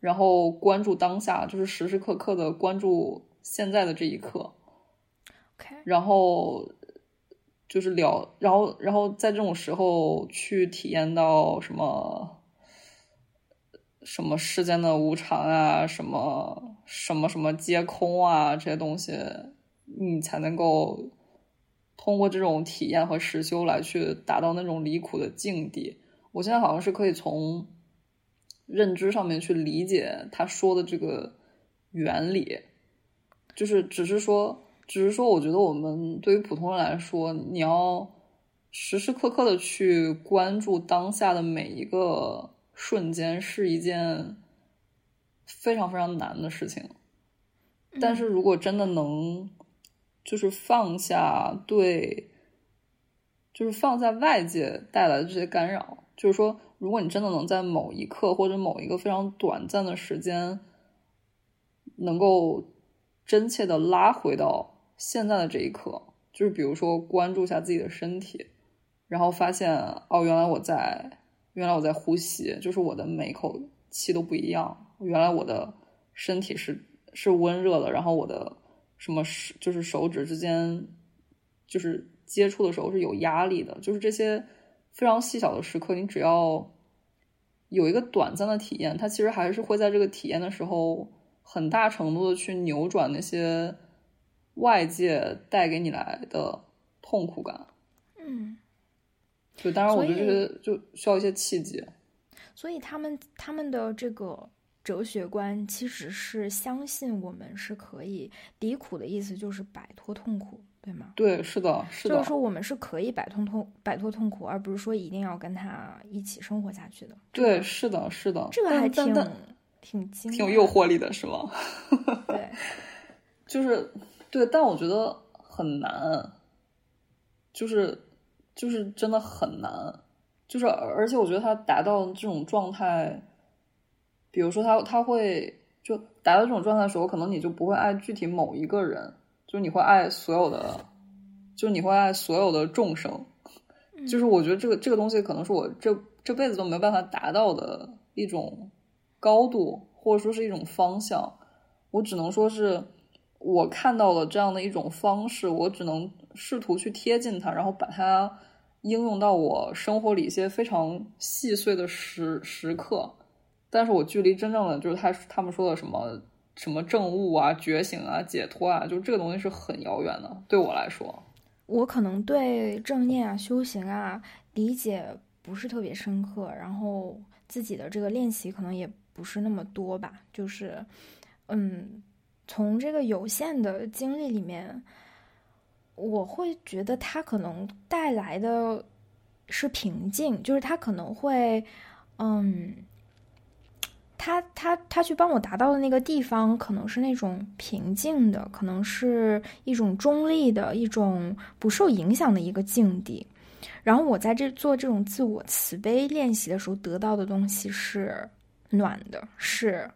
然后关注当下，就是时时刻刻的关注现在的这一刻。OK，然后。就是聊，然后，然后在这种时候去体验到什么，什么世间的无常啊，什么什么什么皆空啊，这些东西，你才能够通过这种体验和实修来去达到那种离苦的境地。我现在好像是可以从认知上面去理解他说的这个原理，就是只是说。只是说，我觉得我们对于普通人来说，你要时时刻刻的去关注当下的每一个瞬间，是一件非常非常难的事情。但是如果真的能，就是放下对，就是放下外界带来的这些干扰，就是说，如果你真的能在某一刻或者某一个非常短暂的时间，能够真切的拉回到。现在的这一刻，就是比如说关注一下自己的身体，然后发现哦，原来我在，原来我在呼吸，就是我的每一口气都不一样。原来我的身体是是温热的，然后我的什么是就是手指之间，就是接触的时候是有压力的。就是这些非常细小的时刻，你只要有一个短暂的体验，它其实还是会在这个体验的时候，很大程度的去扭转那些。外界带给你来的痛苦感，嗯，就当然，我觉得这些就需要一些契机。所以他们他们的这个哲学观其实是相信我们是可以离苦的意思，就是摆脱痛苦，对吗？对，是的，是的。就是说，我们是可以摆脱痛摆脱痛苦，而不是说一定要跟他一起生活下去的。对，是的，是的。这个还挺挺挺有诱惑力的，是吗？对，[LAUGHS] 就是。对，但我觉得很难，就是就是真的很难，就是而且我觉得他达到这种状态，比如说他他会就达到这种状态的时候，可能你就不会爱具体某一个人，就你会爱所有的，就你会爱所有的众生。[LAUGHS] 就是我觉得这个这个东西可能是我这这辈子都没有办法达到的一种高度，或者说是一种方向。我只能说是我看到了这样的一种方式，我只能试图去贴近它，然后把它应用到我生活里一些非常细碎的时时刻。但是我距离真正的就是他他们说的什么什么正悟啊、觉醒啊、解脱啊，就这个东西是很遥远的。对我来说。我可能对正念啊、修行啊理解不是特别深刻，然后自己的这个练习可能也不是那么多吧。就是，嗯，从这个有限的经历里面，我会觉得它可能带来的是平静，就是它可能会，嗯。他他他去帮我达到的那个地方，可能是那种平静的，可能是一种中立的一种不受影响的一个境地。然后我在这做这种自我慈悲练习的时候，得到的东西是暖的，是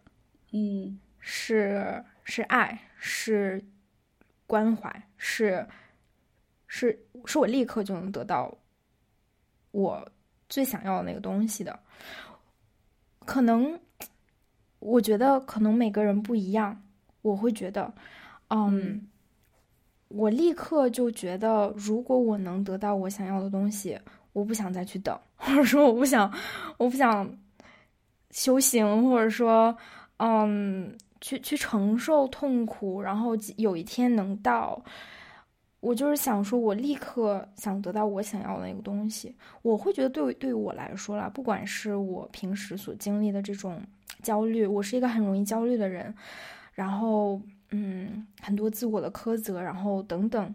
嗯，是是爱，是关怀，是是是我立刻就能得到我最想要的那个东西的，可能。我觉得可能每个人不一样，我会觉得，嗯，我立刻就觉得，如果我能得到我想要的东西，我不想再去等，或者说我不想，我不想修行，或者说，嗯，去去承受痛苦，然后有一天能到。我就是想说，我立刻想得到我想要的那个东西。我会觉得，对对于我来说啦，不管是我平时所经历的这种。焦虑，我是一个很容易焦虑的人，然后，嗯，很多自我的苛责，然后等等，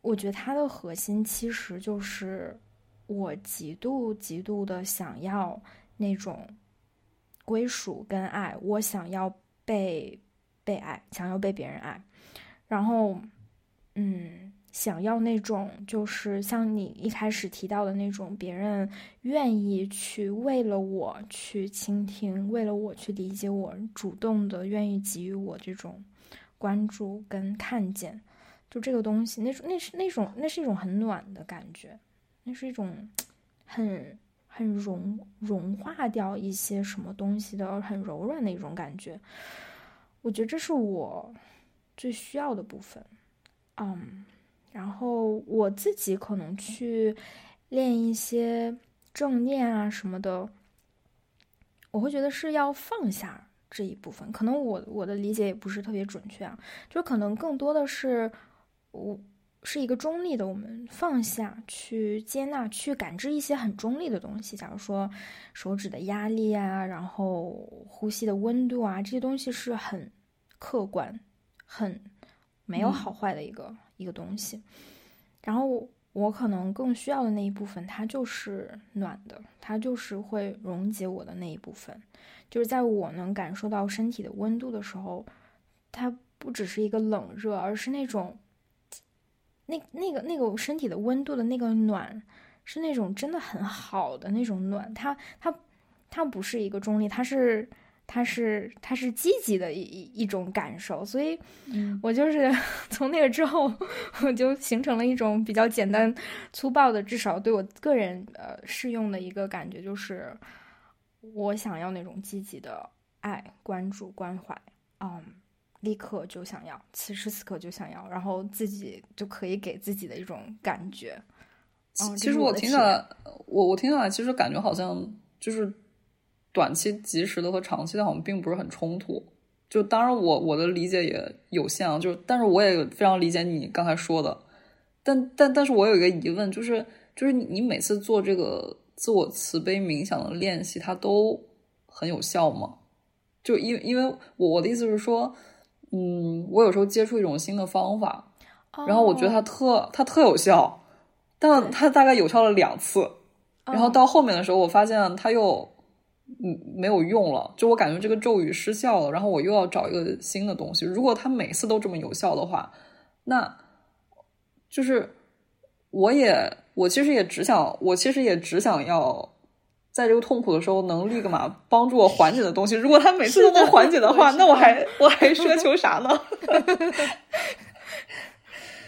我觉得它的核心其实就是我极度极度的想要那种归属跟爱，我想要被被爱，想要被别人爱，然后，嗯。想要那种，就是像你一开始提到的那种，别人愿意去为了我去倾听，为了我去理解我，主动的愿意给予我这种关注跟看见，就这个东西，那那是那种，那是一种很暖的感觉，那是一种很很融融化掉一些什么东西的很柔软的一种感觉。我觉得这是我最需要的部分，嗯。然后我自己可能去练一些正念啊什么的，我会觉得是要放下这一部分。可能我我的理解也不是特别准确啊，就可能更多的是我是一个中立的，我们放下去接纳去感知一些很中立的东西。假如说手指的压力啊，然后呼吸的温度啊，这些东西是很客观、很没有好坏的一个。一个东西，然后我可能更需要的那一部分，它就是暖的，它就是会溶解我的那一部分。就是在我能感受到身体的温度的时候，它不只是一个冷热，而是那种那那个那个身体的温度的那个暖，是那种真的很好的那种暖。它它它不是一个中立，它是。它是它是积极的一一一种感受，所以我就是 [LAUGHS] 从那个之后，我就形成了一种比较简单粗暴的，至少对我个人呃适用的一个感觉，就是我想要那种积极的爱、关注、关怀，嗯，立刻就想要，此时此刻就想要，然后自己就可以给自己的一种感觉。其实我听下来，我我听下来，其实感觉好像就是。短期及时的和长期的，好像并不是很冲突。就当然，我我的理解也有限啊。就但是我也非常理解你刚才说的。但但但是我有一个疑问，就是就是你你每次做这个自我慈悲冥想的练习，它都很有效吗？就因因为我我的意思是说，嗯，我有时候接触一种新的方法，然后我觉得它特它特有效，但它大概有效了两次，然后到后面的时候，我发现它又。嗯，没有用了，就我感觉这个咒语失效了，然后我又要找一个新的东西。如果它每次都这么有效的话，那就是我也我其实也只想，我其实也只想要在这个痛苦的时候能立个马帮助我缓解的东西。如果它每次都能缓解的话，那我还我还奢求啥呢？[LAUGHS]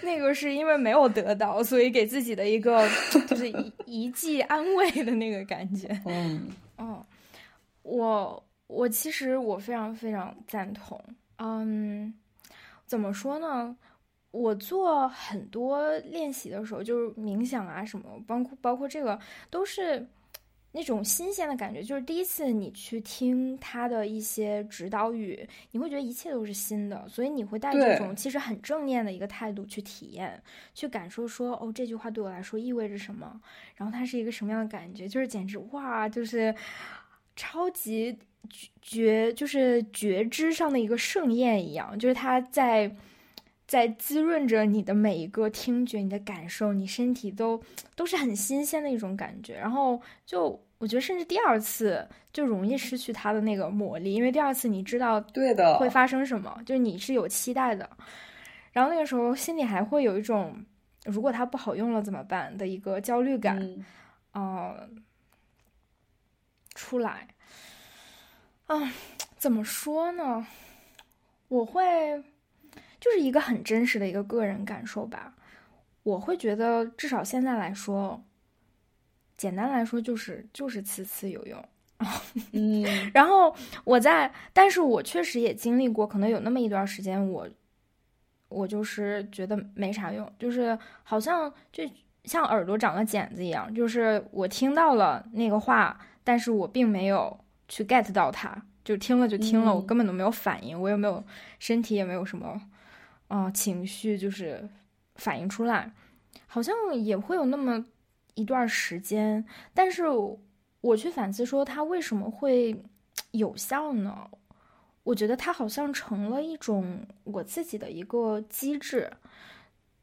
那个是因为没有得到，所以给自己的一个 [LAUGHS] 就是一一剂安慰的那个感觉。嗯嗯，我我其实我非常非常赞同。嗯，怎么说呢？我做很多练习的时候，就是冥想啊什么，包括包括这个，都是那种新鲜的感觉。就是第一次你去听他的一些指导语，你会觉得一切都是新的，所以你会带这种其实很正念的一个态度去体验、去感受，说哦，这句话对我来说意味着什么，然后它是一个什么样的感觉，就是简直哇，就是超级觉，就是觉知上的一个盛宴一样，就是它在。在滋润着你的每一个听觉，你的感受，你身体都都是很新鲜的一种感觉。然后就我觉得，甚至第二次就容易失去它的那个魔力，因为第二次你知道对的会发生什么，就是你是有期待的。然后那个时候心里还会有一种如果它不好用了怎么办的一个焦虑感，嗯，出来。啊，怎么说呢？我会。就是一个很真实的一个个人感受吧，我会觉得至少现在来说，简单来说就是就是次次有用嗯，[LAUGHS] 然后我在，但是我确实也经历过，可能有那么一段时间，我我就是觉得没啥用，就是好像就像耳朵长了茧子一样，就是我听到了那个话，但是我并没有去 get 到它，就听了就听了，我根本都没有反应，我也没有身体也没有什么。啊，情绪就是反映出来，好像也会有那么一段时间，但是我去反思说它为什么会有效呢？我觉得它好像成了一种我自己的一个机制，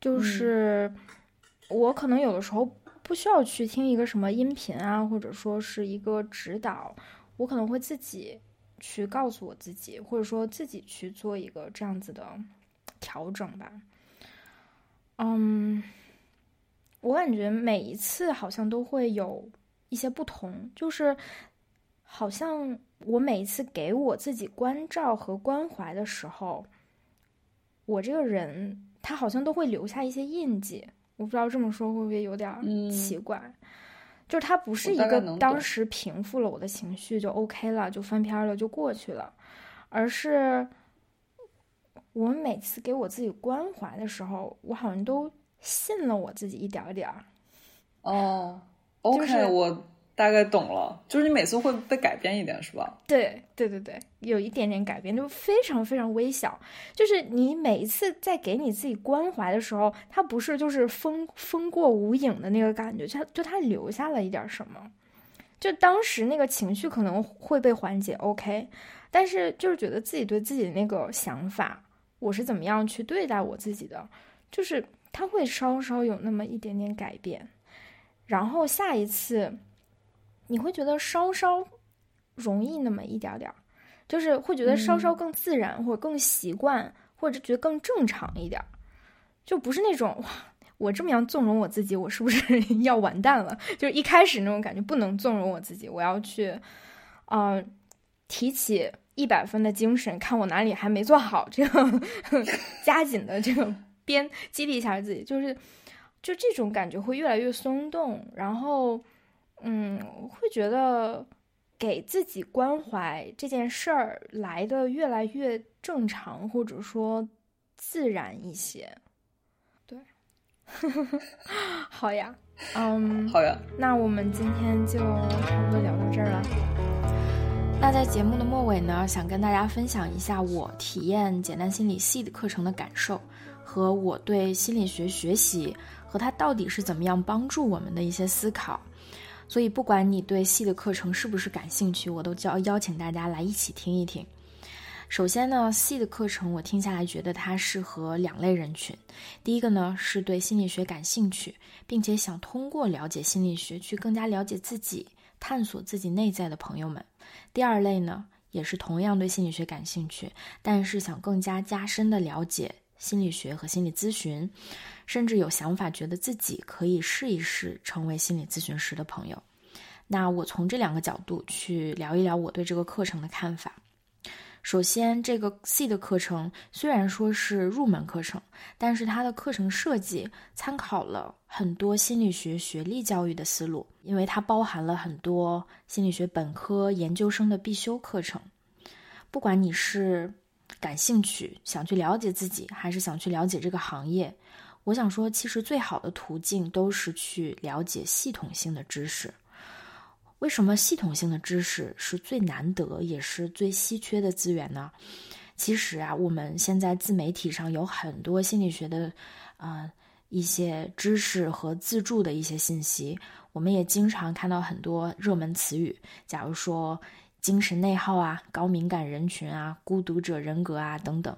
就是我可能有的时候不需要去听一个什么音频啊，或者说是一个指导，我可能会自己去告诉我自己，或者说自己去做一个这样子的。调整吧，嗯，我感觉每一次好像都会有一些不同，就是好像我每一次给我自己关照和关怀的时候，我这个人他好像都会留下一些印记。我不知道这么说会不会有点奇怪，就是他不是一个当时平复了我的情绪就 OK 了，就翻篇了就过去了，而是。我每次给我自己关怀的时候，我好像都信了我自己一点儿点儿。哦，OK，我大概懂了。就是你每次会被改变一点，是吧？对，对，对，对，有一点点改变，就非常非常微小。就是你每一次在给你自己关怀的时候，它不是就是风风过无影的那个感觉，就就它留下了一点什么。就当时那个情绪可能会被缓解，OK，但是就是觉得自己对自己的那个想法。我是怎么样去对待我自己的？就是他会稍稍有那么一点点改变，然后下一次你会觉得稍稍容易那么一点点儿，就是会觉得稍稍更自然，或者更习惯，或者觉得更正常一点儿，就不是那种哇，我这么样纵容我自己，我是不是 [LAUGHS] 要完蛋了？就是一开始那种感觉，不能纵容我自己，我要去啊提起。一百分的精神，看我哪里还没做好，这样 [LAUGHS] 加紧的这个鞭激励一下自己，就是就这种感觉会越来越松动，然后嗯，会觉得给自己关怀这件事儿来的越来越正常，或者说自然一些。对，[LAUGHS] 好呀，嗯，好呀，那我们今天就差不多聊到这儿了。那在节目的末尾呢，想跟大家分享一下我体验简单心理系的课程的感受，和我对心理学学习和它到底是怎么样帮助我们的一些思考。所以，不管你对系的课程是不是感兴趣，我都叫邀请大家来一起听一听。首先呢，系的课程我听下来觉得它适合两类人群。第一个呢，是对心理学感兴趣，并且想通过了解心理学去更加了解自己。探索自己内在的朋友们，第二类呢，也是同样对心理学感兴趣，但是想更加加深的了解心理学和心理咨询，甚至有想法觉得自己可以试一试成为心理咨询师的朋友。那我从这两个角度去聊一聊我对这个课程的看法。首先，这个 C 的课程虽然说是入门课程，但是它的课程设计参考了很多心理学学历教育的思路，因为它包含了很多心理学本科、研究生的必修课程。不管你是感兴趣想去了解自己，还是想去了解这个行业，我想说，其实最好的途径都是去了解系统性的知识。为什么系统性的知识是最难得也是最稀缺的资源呢？其实啊，我们现在自媒体上有很多心理学的，啊一些知识和自助的一些信息，我们也经常看到很多热门词语，假如说精神内耗啊、高敏感人群啊、孤独者人格啊等等，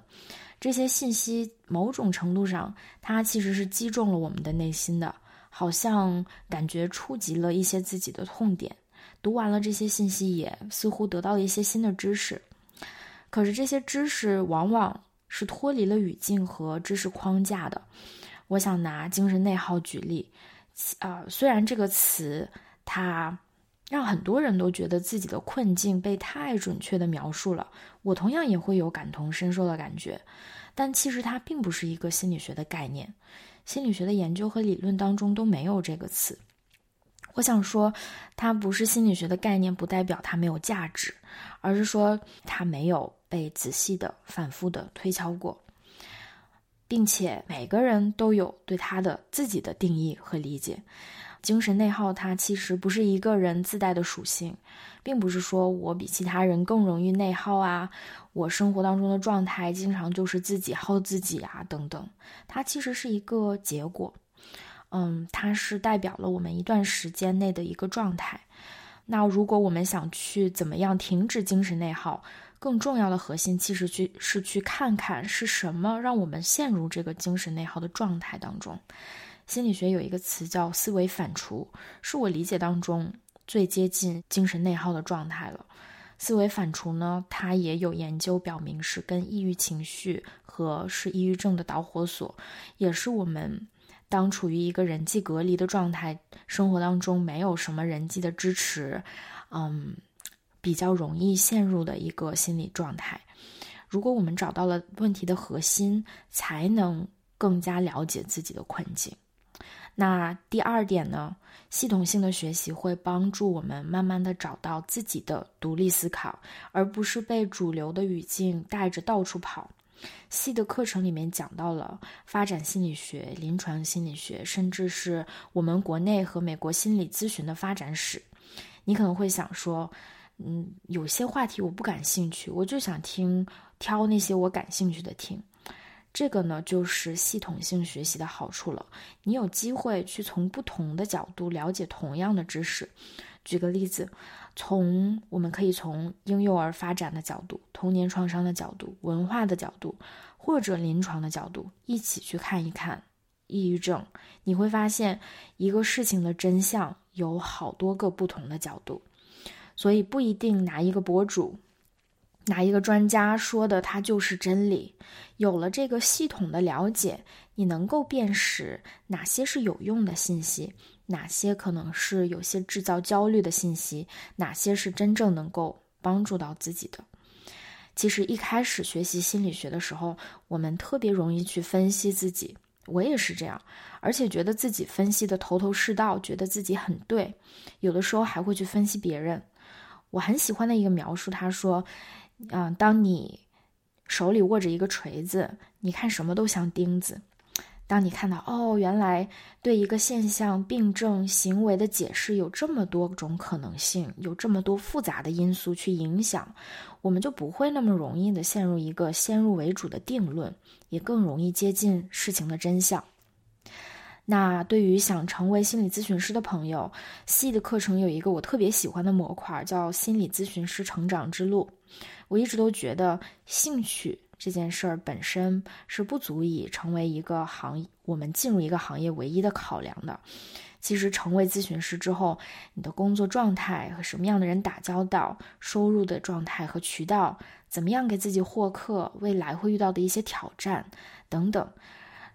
这些信息某种程度上，它其实是击中了我们的内心的，好像感觉触及了一些自己的痛点。读完了这些信息，也似乎得到了一些新的知识。可是这些知识往往是脱离了语境和知识框架的。我想拿精神内耗举例，啊，虽然这个词它让很多人都觉得自己的困境被太准确的描述了，我同样也会有感同身受的感觉。但其实它并不是一个心理学的概念，心理学的研究和理论当中都没有这个词。我想说，它不是心理学的概念，不代表它没有价值，而是说它没有被仔细的、反复的推敲过，并且每个人都有对它的自己的定义和理解。精神内耗它其实不是一个人自带的属性，并不是说我比其他人更容易内耗啊，我生活当中的状态经常就是自己耗自己啊等等，它其实是一个结果。嗯，它是代表了我们一段时间内的一个状态。那如果我们想去怎么样停止精神内耗，更重要的核心其实去是去看看是什么让我们陷入这个精神内耗的状态当中。心理学有一个词叫思维反刍，是我理解当中最接近精神内耗的状态了。思维反刍呢，它也有研究表明是跟抑郁情绪和是抑郁症的导火索，也是我们。当处于一个人际隔离的状态，生活当中没有什么人际的支持，嗯，比较容易陷入的一个心理状态。如果我们找到了问题的核心，才能更加了解自己的困境。那第二点呢？系统性的学习会帮助我们慢慢的找到自己的独立思考，而不是被主流的语境带着到处跑。系的课程里面讲到了发展心理学、临床心理学，甚至是我们国内和美国心理咨询的发展史。你可能会想说，嗯，有些话题我不感兴趣，我就想听挑那些我感兴趣的听。这个呢，就是系统性学习的好处了。你有机会去从不同的角度了解同样的知识。举个例子。从我们可以从婴幼儿发展的角度、童年创伤的角度、文化的角度，或者临床的角度，一起去看一看抑郁症，你会发现一个事情的真相有好多个不同的角度，所以不一定拿一个博主、哪一个专家说的它就是真理。有了这个系统的了解，你能够辨识哪些是有用的信息。哪些可能是有些制造焦虑的信息？哪些是真正能够帮助到自己的？其实一开始学习心理学的时候，我们特别容易去分析自己，我也是这样，而且觉得自己分析的头头是道，觉得自己很对，有的时候还会去分析别人。我很喜欢的一个描述，他说：“嗯，当你手里握着一个锤子，你看什么都像钉子。”当你看到哦，原来对一个现象、病症、行为的解释有这么多种可能性，有这么多复杂的因素去影响，我们就不会那么容易的陷入一个先入为主的定论，也更容易接近事情的真相。那对于想成为心理咨询师的朋友，系的课程有一个我特别喜欢的模块，叫心理咨询师成长之路。我一直都觉得兴趣。这件事儿本身是不足以成为一个行，我们进入一个行业唯一的考量的。其实，成为咨询师之后，你的工作状态和什么样的人打交道，收入的状态和渠道，怎么样给自己获客，未来会遇到的一些挑战等等，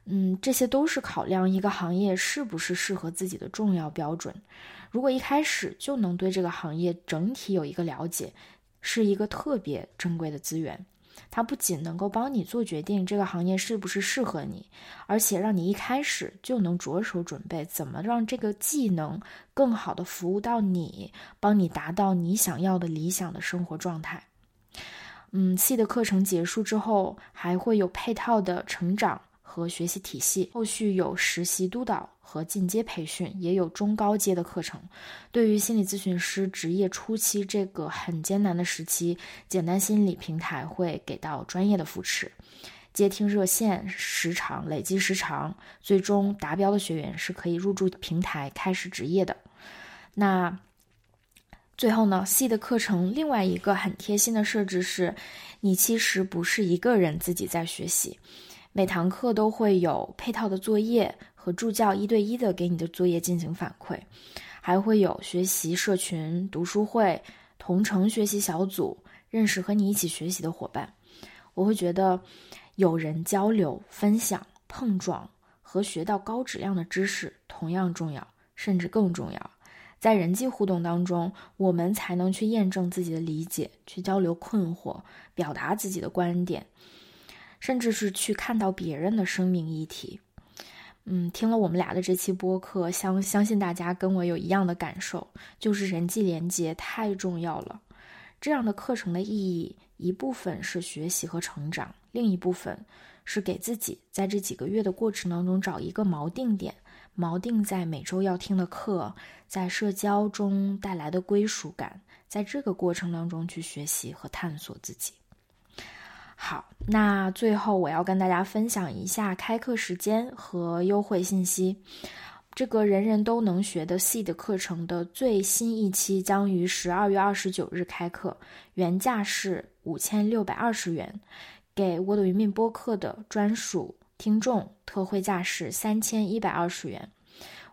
嗯，这些都是考量一个行业是不是适合自己的重要标准。如果一开始就能对这个行业整体有一个了解，是一个特别珍贵的资源。它不仅能够帮你做决定这个行业是不是适合你，而且让你一开始就能着手准备怎么让这个技能更好的服务到你，帮你达到你想要的理想的生活状态。嗯，C 的课程结束之后，还会有配套的成长。和学习体系，后续有实习督导和进阶培训，也有中高阶的课程。对于心理咨询师职业初期这个很艰难的时期，简单心理平台会给到专业的扶持，接听热线时长累积时长，最终达标的学员是可以入驻平台开始职业的。那最后呢，C 的课程另外一个很贴心的设置是，你其实不是一个人自己在学习。每堂课都会有配套的作业和助教一对一的给你的作业进行反馈，还会有学习社群、读书会、同城学习小组，认识和你一起学习的伙伴。我会觉得，有人交流、分享、碰撞和学到高质量的知识同样重要，甚至更重要。在人际互动当中，我们才能去验证自己的理解，去交流困惑，表达自己的观点。甚至是去看到别人的生命议题，嗯，听了我们俩的这期播客，相相信大家跟我有一样的感受，就是人际连接太重要了。这样的课程的意义，一部分是学习和成长，另一部分是给自己在这几个月的过程当中找一个锚定点，锚定在每周要听的课，在社交中带来的归属感，在这个过程当中去学习和探索自己。好，那最后我要跟大家分享一下开课时间和优惠信息。这个人人都能学的 C 的课程的最新一期将于十二月二十九日开课，原价是五千六百二十元，给我的云命播客的专属听众特惠价是三千一百二十元。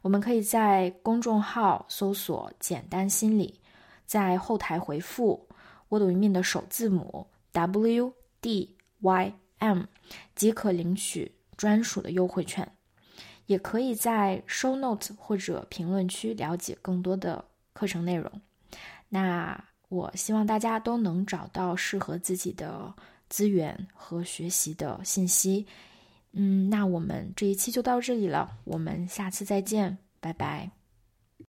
我们可以在公众号搜索“简单心理”，在后台回复我的云命的首字母 W。D Y M 即可领取专属的优惠券，也可以在 Show Note 或者评论区了解更多的课程内容。那我希望大家都能找到适合自己的资源和学习的信息。嗯，那我们这一期就到这里了，我们下次再见，拜拜。